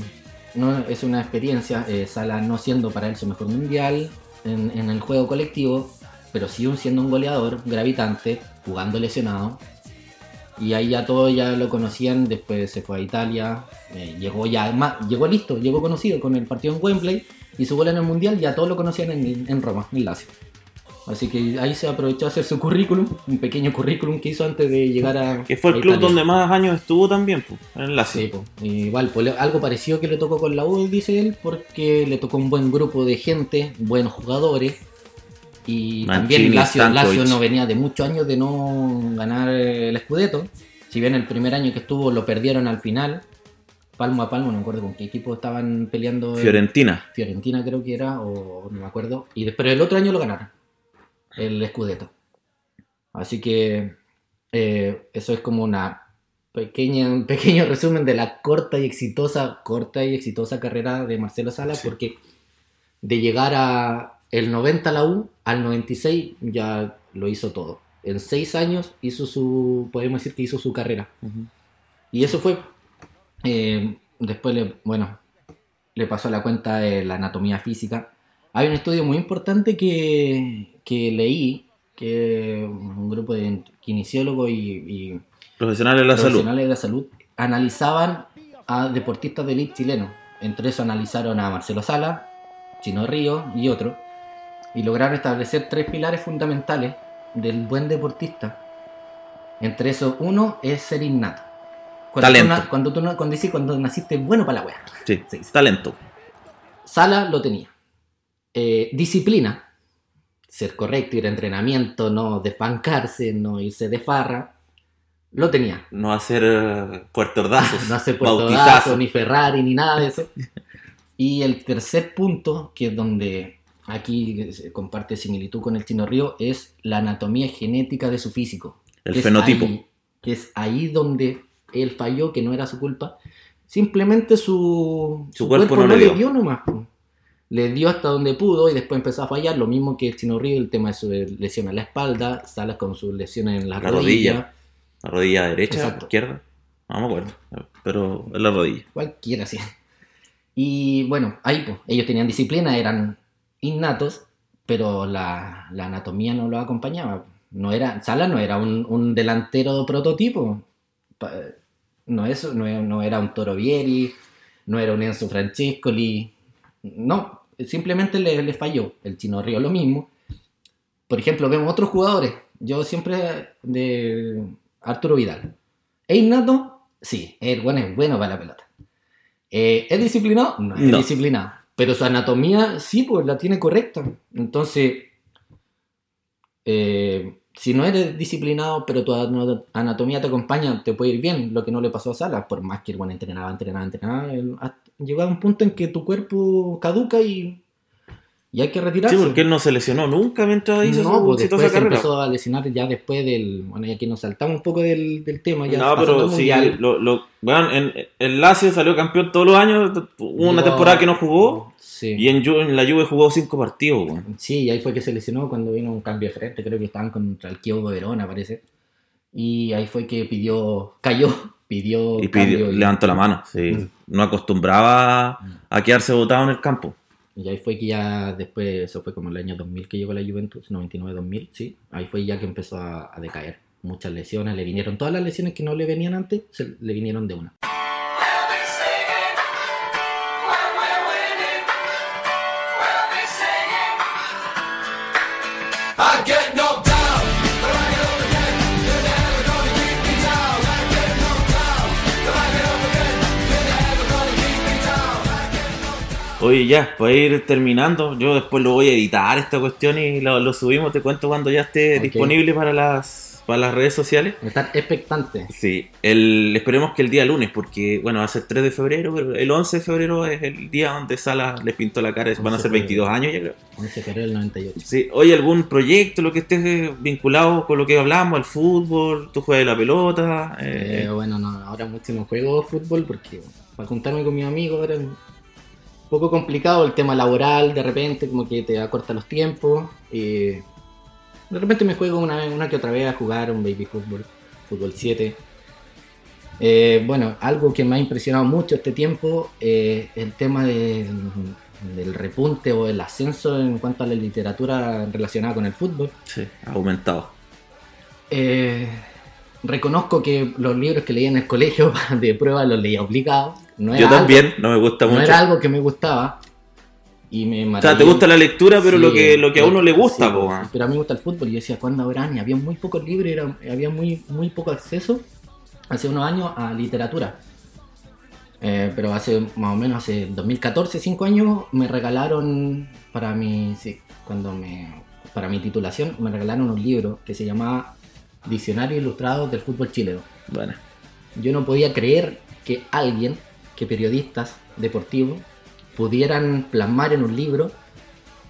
no, es una experiencia. eh, Sala no siendo para él su mejor mundial en, en el juego colectivo, pero sí siendo un goleador gravitante, jugando lesionado. Y ahí ya todos ya lo conocían, después se fue a Italia, eh, llegó ya, ma- llegó listo, llegó conocido con el partido en Wembley y su gol en el Mundial, ya todos lo conocían en, en Roma, en Lazio. Así que ahí se aprovechó a hacer su currículum, un pequeño currículum que hizo antes de llegar a. Que fue el club Italia. donde más años estuvo también, pues, en Lazio. Sí, igual, pues, le- algo parecido que le tocó con la U, dice él, porque le tocó un buen grupo de gente, buenos jugadores. Y Mancini, también Lazio. Lazio no venía de muchos años de no ganar el Scudetto. Si bien el primer año que estuvo lo perdieron al final, palmo a palmo, no me acuerdo con qué equipo estaban peleando. Fiorentina. Fiorentina creo que era, o no me acuerdo. Y después el otro año lo ganaron, el Scudetto. Así que eh, eso es como una pequeña, un pequeño resumen de la corta y exitosa, corta y exitosa carrera de Marcelo Sala, porque de llegar a el 90 a la U, al 96 ya lo hizo todo. En seis años hizo su, podemos decir que hizo su carrera. Y eso fue, eh, después, le, bueno, le pasó a la cuenta de la anatomía física. Hay un estudio muy importante que, que leí, que un grupo de kinesiólogos y, y Profesionales de la salud. profesionales de la salud analizaban a deportistas de elite chilenos. Entre eso analizaron a Marcelo Sala, Chino Río y otro. Y lograron establecer tres pilares fundamentales del buen deportista. Entre esos, uno es ser innato. Cuando Talento. Tú, cuando tú cuando dices cuando naciste bueno para la wea. Sí, talento. Sala lo tenía. Eh, disciplina. Ser correcto, ir a entrenamiento, no desbancarse, no irse de farra. Lo tenía. No hacer puertordazos. no hacer puertodazo, ni Ferrari, ni nada de eso. Y el tercer punto, que es donde aquí se comparte similitud con el Chino Río, es la anatomía genética de su físico. El Que es fenotipo. ahí- que es ahí donde él falló, que no era su culpa. Simplemente su, Su cuerpo no le le dio. dio nomás. Le dio hasta donde pudo y después empezó a fallar. Lo mismo que el Chino Río, el tema de su lesión en la espalda, Salas con sus lesiones en la, La rodilla. rodilla. La rodilla derecha, Exacto. izquierda. No me acuerdo. Pero en la rodilla. Cualquiera, sí. Y bueno, ahí pues, ellos tenían disciplina, eran innatos, pero la, la anatomía no lo acompañaba. No era, Sala no era un, un delantero prototipo. No, eso, no, era- no era un Toro Vieri, no era un Enzo Francescoli. No, simplemente le, le falló. El Chino Río lo mismo. Por ejemplo, vemos otros jugadores. Yo siempre de Arturo Vidal. Es innato, Sí, el bueno es bueno para la pelota. Eh, ¿Es disciplinado? No es No. disciplinado. Pero su anatomía sí, pues la tiene correcta. Entonces, eh, si no eres disciplinado, pero tu anatomía te acompaña, te puede ir bien. Lo que no le pasó a Salas, por más que el bueno entrenaba, entrenaba, entrenaba, llegó a un punto en que tu cuerpo caduca y, y hay que retirarse. Sí, porque él no se lesionó nunca mientras hizo no, su pues después se carrera. empezó a lesionar ya después del. Bueno, y aquí nos saltamos un poco del, del tema. Ya no, pero sí, Mundial. lo, lo- weón, en, el Lazio salió campeón todos los años, hubo una temporada que no jugó, Sí. y en, la Juve jugó cinco partidos, weón. Sí, y ahí fue que se lesionó cuando vino un cambio de frente. Creo que estaban contra el Kievo Verona, parece. Y ahí fue que pidió. Cayó, pidió. Y cambio pidió- y- levantó la mano, sí. Mm. No acostumbraba a quedarse botado en el campo. Y ahí fue que ya después, eso fue como el año 2000 que llegó la Juventus, 99-2000, sí. Ahí fue ya que empezó a, a decaer. Muchas lesiones, le vinieron todas las lesiones que no le venían antes, se, le vinieron de una. Oye, ya, para ir terminando, yo después lo voy a editar esta cuestión y lo, lo subimos, te cuento cuando ya esté disponible para las, para las redes sociales. Estar expectante. Sí, el, esperemos que el día lunes, porque bueno, va a ser 3 de febrero, pero el 11 de febrero es el día donde Sala les pintó la cara, van a 11 ser de 22 años ya creo. 11 de febrero del 98. Sí, oye, algún proyecto, lo que esté vinculado con lo que hablamos, el fútbol, tú juegas la pelota. Eh, eh, bueno, no, ahora mucho no juego fútbol porque para juntarme con mis amigos un poco complicado el tema laboral, de repente como que te acorta los tiempos. Y de repente me juego una, una que otra vez a jugar un baby fútbol, fútbol 7. Eh, bueno, algo que me ha impresionado mucho este tiempo, eh, el tema de- del repunte o el ascenso en cuanto a la literatura relacionada con el fútbol. sí, ha aumentado. Eh, reconozco que los libros que leía en el colegio de prueba los leía obligado. No Yo también, algo- no me gusta no mucho. era algo que me gustaba. Y me o sea, te gusta la lectura, pero Sí, lo que lo que a uno le gusta, sí, po. Pero a mí me gusta el fútbol. Y yo decía, ¿cuándo habrán? Y había muy pocos libros, era- había muy, muy poco acceso hace unos años a literatura. Eh, pero hace más o menos, hace 2014, 5 años, me regalaron para mi, sí, cuando me, para mi titulación, me regalaron un libro que se llamaba Diccionario Ilustrado del Fútbol Chileno. Bueno, Yo no podía creer que alguien, que periodistas deportivos, pudieran plasmar en un libro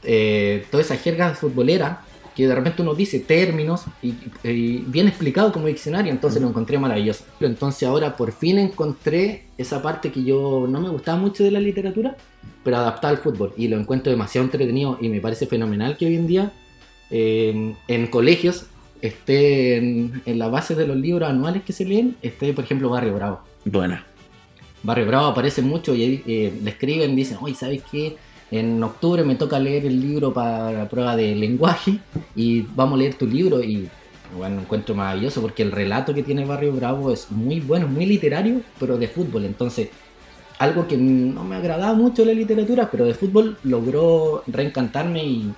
eh, toda esa jerga futbolera que de repente uno dice términos y, y bien explicado como diccionario, entonces lo encontré maravilloso. Entonces ahora por fin encontré esa parte que yo no me gustaba mucho de la literatura, pero adaptada al fútbol y lo encuentro demasiado entretenido y me parece fenomenal que hoy en día eh, en colegios esté en, en la base de los libros anuales que se leen, esté por ejemplo Barrio Bravo. bueno. Barrio Bravo aparece mucho y eh, le escriben, dicen, oye, ¿sabes qué? En octubre me toca leer el libro para la prueba de lenguaje y vamos a leer tu libro y bueno, encuentro maravilloso porque el relato que tiene Barrio Bravo es muy bueno, muy literario, pero de fútbol. Entonces, algo que no me agradaba mucho la literatura, pero de fútbol logró reencantarme y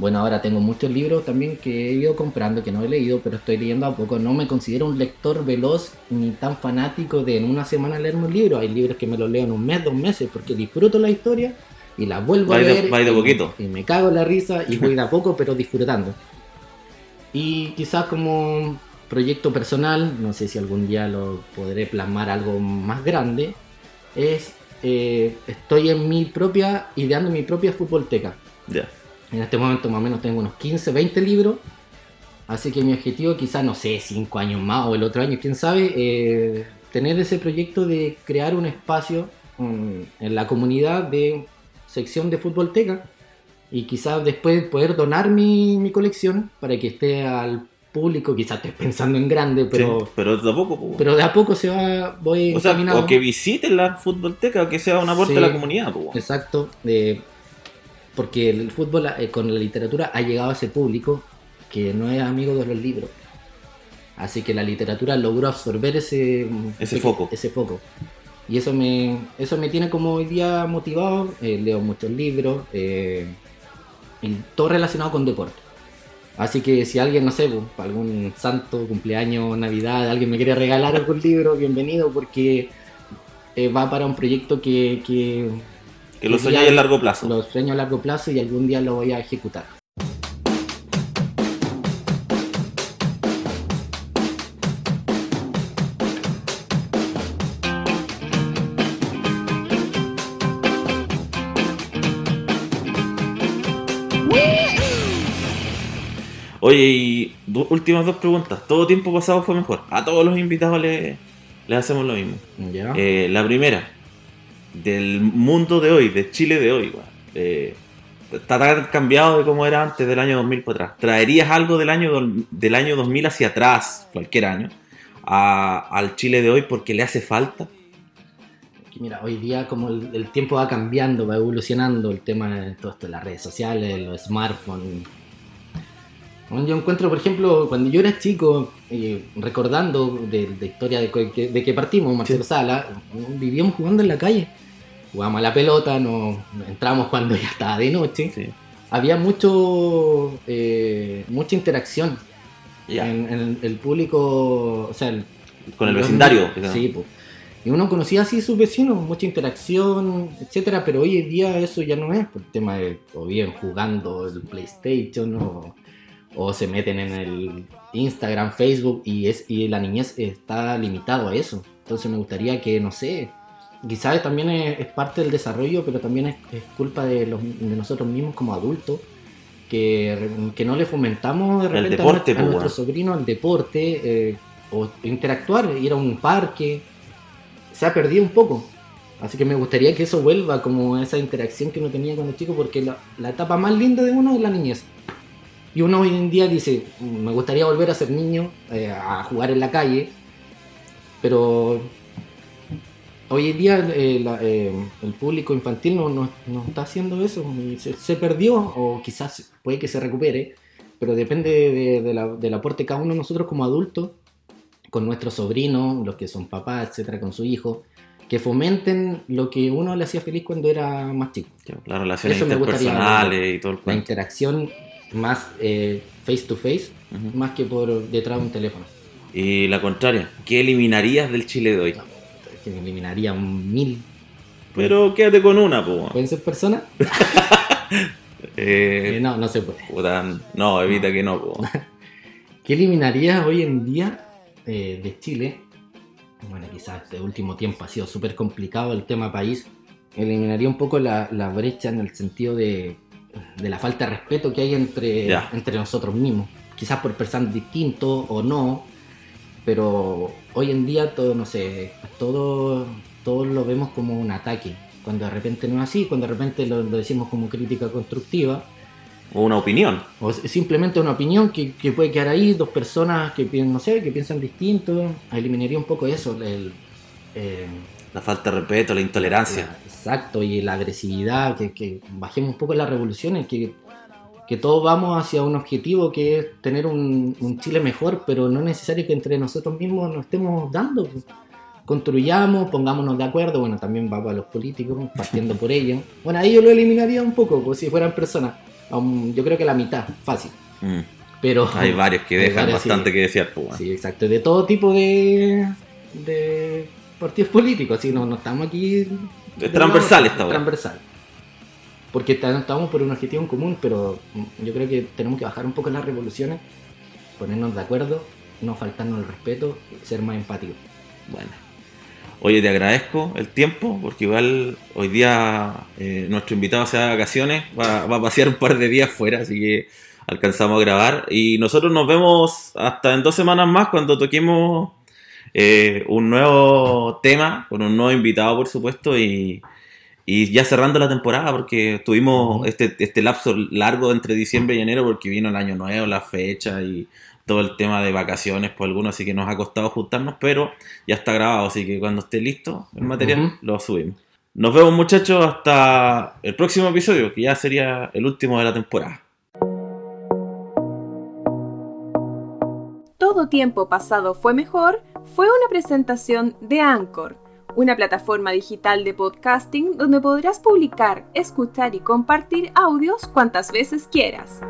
bueno, ahora tengo muchos libros también que he ido comprando, que no he leído, pero estoy leyendo a poco. No me considero un lector veloz ni tan fanático de en una semana leerme un libro. Hay libros que me los leo en un mes, dos meses, porque disfruto la historia y la vuelvo a de- leer. de poquito. Y me cago en la risa y voy de a poco, pero disfrutando. Y quizás como proyecto personal, no sé si algún día lo podré plasmar algo más grande, es eh, estoy en mi propia, ideando mi propia futbolteca. Ya. En este momento más o menos tengo unos 15, 20 libros. Así que mi objetivo quizás, no sé, 5 años más o el otro año, quién sabe, eh, tener ese proyecto de crear un espacio mm, en la comunidad de sección de Futbolteca y quizás después poder donar mi, mi colección para que esté al público, quizás estés pensando en grande, pero, Sí, pero tampoco, po. pero de a poco se va, voy o sea, o que visiten la futbolteca, o que sea un aporte Sí. a la comunidad, po. Exacto, eh, porque el fútbol eh, con la literatura ha llegado a ese público que no es amigo de los libros. Así que la literatura logró absorber ese, Ese foco. ese foco. Y eso me, eso me tiene como hoy día motivado. eh, leo muchos libros eh, y todo relacionado con deporte. Así que si alguien, no sé, pues, para algún santo, cumpleaños, navidad, alguien me quiere regalar algún libro, bienvenido, porque eh, va para un proyecto que... Que, Que lo soñáis a largo plazo. Lo sueño a largo plazo y algún día lo voy a ejecutar. Oye, y últimas dos preguntas. ¿Todo tiempo pasado fue mejor? A todos los invitados le- les hacemos lo mismo. ¿Ya? Eh, la primera, del mundo de hoy, de Chile de hoy, weón. Eh, está tan cambiado de como era antes del año 2000 para atrás. ¿Traerías algo del año, del año 2000 hacia atrás, cualquier año, a- al Chile de hoy porque le hace falta? Mira, hoy día como el, el tiempo va cambiando, va evolucionando el tema de todo esto las redes sociales, los smartphones. Yo encuentro, por ejemplo, cuando yo era chico, eh, recordando de, de historia de, de que partimos, Marcelo Sala, vivíamos jugando en la calle. Jugábamos a la pelota, nos nos entramos cuando ya estaba de noche. Había mucho, eh, mucha interacción. En, en el público, o sea, el- Con el los- vecindario, digamos. Sí, pues. Y uno conocía así a sus vecinos, mucha interacción, etcétera, pero hoy en día eso ya no es, por el tema de o bien jugando el PlayStation o, o se meten en el Instagram, Facebook y es y la niñez está limitado a eso. Entonces me gustaría que, no sé, quizás también es, es parte del desarrollo, pero también es, es culpa de, los, de nosotros mismos como adultos, que, que no le fomentamos de repente deporte, a, pues, nuestro sobrino el deporte, eh, o interactuar, ir a un parque, se ha perdido un poco. Así que me gustaría que eso vuelva como esa interacción que uno tenía cuando chico, porque la, la etapa más linda de uno es la niñez. Y uno hoy en día dice, "Mm, me gustaría volver a ser niño, eh, a jugar en la calle, pero hoy en día eh, la- eh, el público infantil no, no- no está haciendo eso, se, se perdió, o quizás puede que se recupere, pero depende de- de la- del aporte cada uno de nosotros como adultos, con nuestros sobrinos, los que son papás, etcétera, con su hijo, que fomenten lo que uno le hacía feliz cuando era más chico. Las relaciones Eso gustaría interpersonales y todo el La cuento. interacción más eh, face to face, más que por detrás de un teléfono. Y la contraria, ¿qué eliminarías del Chile de hoy? Que me eliminaría un mil. Pero quédate con una, po. ¿Pueden ser personas? Eh, no, no se puede. puta, no, evita que no, po. ¿Qué eliminaría hoy en día eh, de Chile? Bueno, quizás este último tiempo ha sido súper complicado el tema país. Eliminaría un poco la, la brecha en el sentido de, de la falta de respeto que hay entre, Ya. entre nosotros mismos. Quizás por pensar distinto o no, pero hoy en día todo, no sé, todo, todo lo vemos como un ataque. Cuando de repente no es así, cuando de repente lo, lo decimos como crítica constructiva. O una opinión. O simplemente una opinión que, que puede quedar ahí, dos personas que piensan, no sé, que piensan distinto. Eliminaría un poco eso, el, eh, La falta de respeto, la intolerancia. exacto, y la agresividad, que, que bajemos un poco las revoluciones, que, que todos vamos hacia un objetivo que es tener un, un Chile mejor, pero no es necesario que entre nosotros mismos nos estemos dando. pues. Construyamos, pongámonos de acuerdo, bueno, también va para los políticos, partiendo por ellos. Bueno, ahí yo lo eliminaría un poco, pues si fueran personas. Um, yo creo que la mitad, fácil. Mm. Pero Hay varios que dejan varios, sí. bastante que desear, po. Sí, exacto. De todo tipo de, de partidos políticos. Así no, no estamos aquí. de transversal esta. Transversal. Porque ta- estamos por un objetivo en común, pero yo creo que tenemos que bajar un poco las revoluciones, ponernos de acuerdo, no faltarnos el respeto, ser más empáticos. Bueno. Oye, te agradezco el tiempo, porque igual hoy día eh, nuestro invitado se va de vacaciones, va, va a pasear un par de días fuera, así que alcanzamos a grabar. Y nosotros nos vemos hasta en dos semanas más cuando toquemos eh, un nuevo tema, con un nuevo invitado, por supuesto, y, y ya cerrando la temporada, porque tuvimos este, este lapso largo entre diciembre y enero, porque vino el año nuevo, la fecha y todo el tema de vacaciones por algunos, así que nos ha costado juntarnos, pero ya está grabado, así que cuando esté listo el material lo subimos. Nos vemos muchachos hasta el próximo episodio, que ya sería el último de la temporada. Todo tiempo pasado fue mejor fue una presentación de Anchor, una plataforma digital de podcasting donde podrás publicar, escuchar y compartir audios cuantas veces quieras.